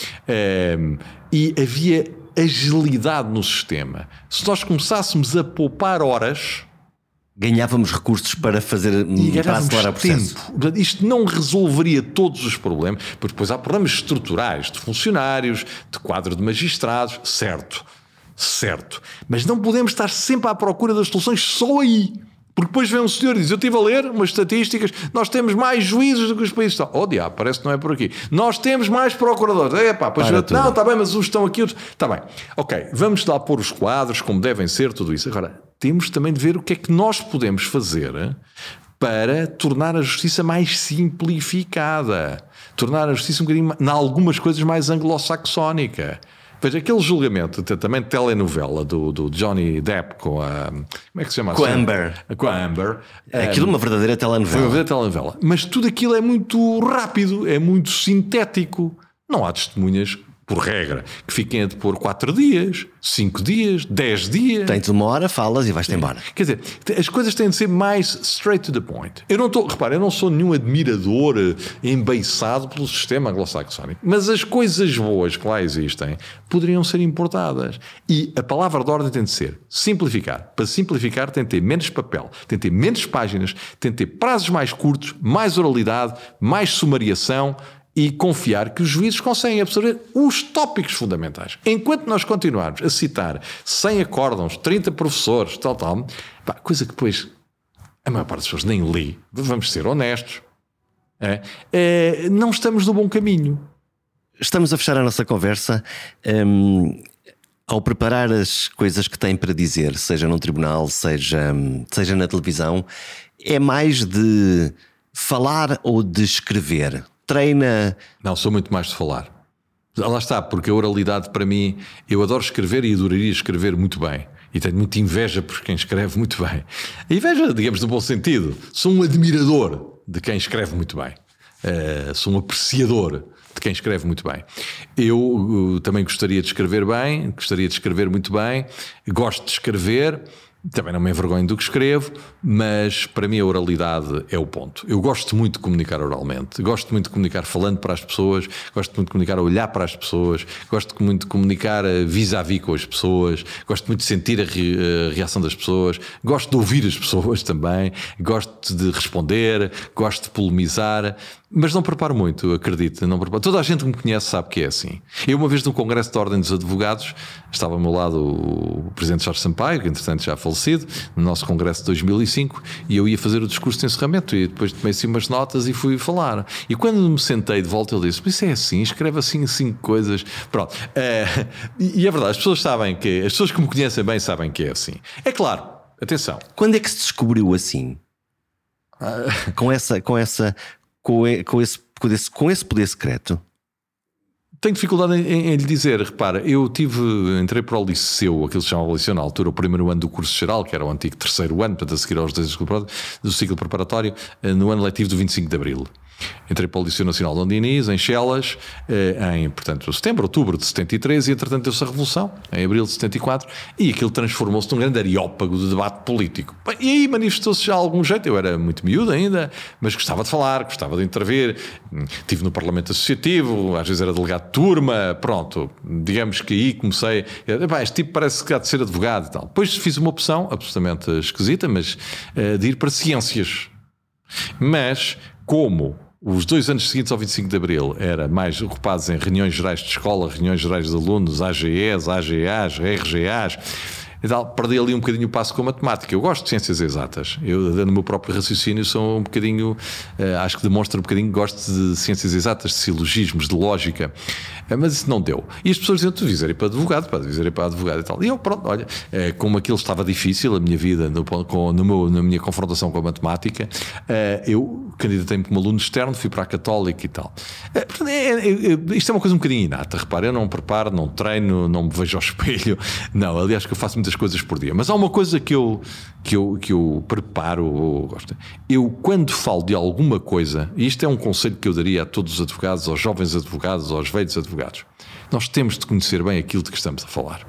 B: um, e havia agilidade no sistema. Se nós começássemos a poupar horas.
A: Ganhávamos recursos para fazer para acelerar o processo.
B: Tempo. Isto não resolveria todos os problemas, porque depois há problemas estruturais de funcionários, de quadro de magistrados, certo certo. Mas não podemos estar sempre à procura das soluções só aí. Porque depois vem um senhor e diz: Eu estive a ler umas estatísticas, nós temos mais juízes do que os países. Oh, diabo, parece que não é por aqui. Nós temos mais procuradores. É pá, pois não, está bem, mas uns estão aqui, outros. Está bem. Ok, vamos lá pôr os quadros como devem ser, tudo isso. Agora, temos também de ver o que é que nós podemos fazer para tornar a justiça mais simplificada, tornar a justiça um bocadinho, em algumas coisas, mais anglo-saxónica. Veja, aquele julgamento também de telenovela do, do Johnny Depp com a. Como é que se chama?
A: Com a Amber.
B: Com a Amber.
A: Aquilo é uma verdadeira telenovela.
B: Foi uma verdadeira telenovela. Mas tudo aquilo é muito rápido, é muito sintético. Não há testemunhas por regra, que fiquem a depor 4 dias, 5 dias, 10 dias.
A: Tens uma hora, falas e vais-te embora.
B: Quer dizer, as coisas têm de ser mais straight to the point. Eu não estou, repara, eu não sou nenhum admirador eh, embeiçado pelo sistema anglo-saxónico, mas as coisas boas que lá existem poderiam ser importadas. E a palavra de ordem tem de ser simplificar. Para simplificar, tem de ter menos papel, tem de ter menos páginas, tem de ter prazos mais curtos, mais oralidade, mais sumariação e confiar que os juízes conseguem absorver os tópicos fundamentais. Enquanto nós continuarmos a citar 100 acórdãos, 30 professores, tal, tal, pá, coisa que depois a maior parte das pessoas nem lê, vamos ser honestos, é, é, não estamos no bom caminho.
A: Estamos a fechar a nossa conversa. Hum, ao preparar as coisas que tem para dizer, seja num tribunal, seja, seja na televisão, é mais de falar ou de escrever? Treina.
B: Não, sou muito mais de falar. Lá está, porque a oralidade para mim, eu adoro escrever e adoraria escrever muito bem. E tenho muita inveja por quem escreve muito bem. A inveja, digamos, no bom sentido. Sou um admirador de quem escreve muito bem. Uh, sou um apreciador de quem escreve muito bem. Eu uh, também gostaria de escrever bem, gostaria de escrever muito bem, gosto de escrever também não me envergonho do que escrevo, mas para mim a oralidade é o ponto. Eu gosto muito de comunicar oralmente, gosto muito de comunicar falando para as pessoas, gosto muito de comunicar a olhar para as pessoas, gosto muito de comunicar vis-à-vis com as pessoas, gosto muito de sentir a, reação das pessoas, gosto de ouvir as pessoas [laughs] também, gosto de responder, gosto de polemizar. Mas não preparo muito, acredito. Não preparo. Toda a gente que me conhece sabe que é assim. Eu, uma vez num congresso da Ordem dos Advogados, estava ao meu lado o presidente Jorge Sampaio, que entretanto já falecido, no nosso congresso de 2005, e eu ia fazer o discurso de encerramento. E depois tomei assim umas notas e fui falar. E quando me sentei de volta, ele disse: Mas isso é assim, escreve assim cinco coisas. Pronto. É, e é verdade, as pessoas sabem que, as pessoas que me conhecem bem sabem que é assim. É claro, atenção.
A: Quando é que se descobriu assim? com essa, com essa com, com, esse, com, esse, com esse poder secreto?
B: Tenho dificuldade em, em, lhe dizer, repara, eu tive, entrei para o liceu, aquilo que se chamava liceu na altura, o primeiro ano do curso geral, que era o antigo terceiro ano, portanto a seguir aos dois do ciclo preparatório, eh, no ano letivo do 25 de Abril. Entrei para o Liceu Nacional de Ondiniz, em Chelas, eh, em, portanto, setembro, outubro de 73, e entretanto deu-se a Revolução, em abril de 74, e aquilo transformou-se num grande areópago de debate político. E aí manifestou-se já algum jeito, eu era muito miúdo ainda, mas gostava de falar, gostava de intervir, estive no Parlamento Associativo, às vezes era delegado de turma, pronto, digamos que aí comecei, este tipo parece que há de ser advogado e tal. Depois fiz uma opção, absolutamente esquisita, mas eh, de ir para ciências. Mas, como os dois anos seguintes ao 25 de Abril era mais ocupados em reuniões gerais de escola, reuniões gerais de alunos, AGEs, AGAs, RGAs e tal, perdi ali um bocadinho o passo com a matemática. Eu gosto de ciências exatas. Eu, no meu próprio raciocínio, sou um bocadinho, uh, acho que demonstra um bocadinho que gosto de ciências exatas, de silogismos, de lógica. Uh, mas isso não deu. E as pessoas diziam: tu devias para advogado, para devias para advogado e tal. E eu, pronto, olha, uh, como aquilo estava difícil, a minha vida, no, com, no meu, na minha confrontação com a matemática, eu candidatei-me como aluno externo, fui para a Católica e tal. É, é, é, isto é uma coisa um bocadinho inata, repara, eu não preparo, não treino, não me vejo ao [laughs] espelho. Não, aliás, que eu faço muitas coisas por dia. Mas há uma coisa que eu, que eu, que eu preparo, gosto. Eu, quando falo de alguma coisa, e isto é um conselho que eu daria a todos os advogados, aos jovens advogados, aos velhos advogados, nós temos de conhecer bem aquilo de que estamos a falar.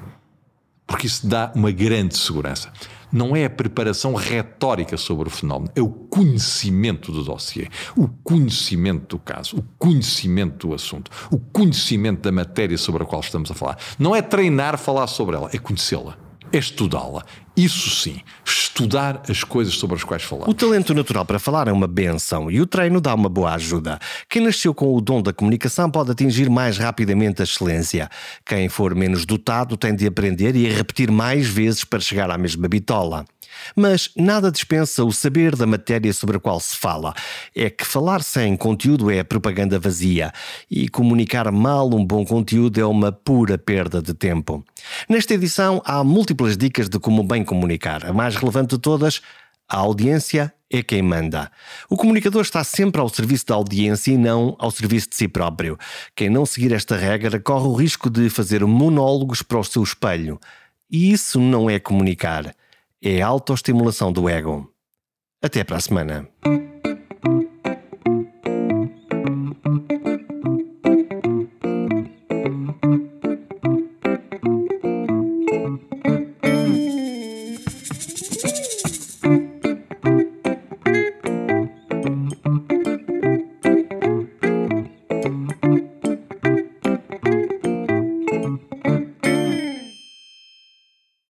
B: Porque isso dá uma grande segurança. Não é a preparação retórica sobre o fenómeno, é o conhecimento do dossiê, o conhecimento do caso, o conhecimento do assunto, o conhecimento da matéria sobre a qual estamos a falar. Não é treinar falar sobre ela, é conhecê-la é estudá-la. Isso sim, estudar as coisas sobre as quais falamos.
A: O talento natural para falar é uma benção e o treino dá uma boa ajuda. Quem nasceu com o dom da comunicação pode atingir mais rapidamente a excelência. Quem for menos dotado tem de aprender e repetir mais vezes para chegar à mesma bitola. Mas nada dispensa o saber da matéria sobre a qual se fala. É que falar sem conteúdo é propaganda vazia e comunicar mal um bom conteúdo é uma pura perda de tempo. Nesta edição há múltiplas dicas de como bem comunicar. A mais relevante de todas, a audiência é quem manda. O comunicador está sempre ao serviço da audiência e não ao serviço de si próprio. Quem não seguir esta regra corre o risco de fazer monólogos para o seu espelho. E isso não é comunicar é a autoestimulação do ego. Até para a semana.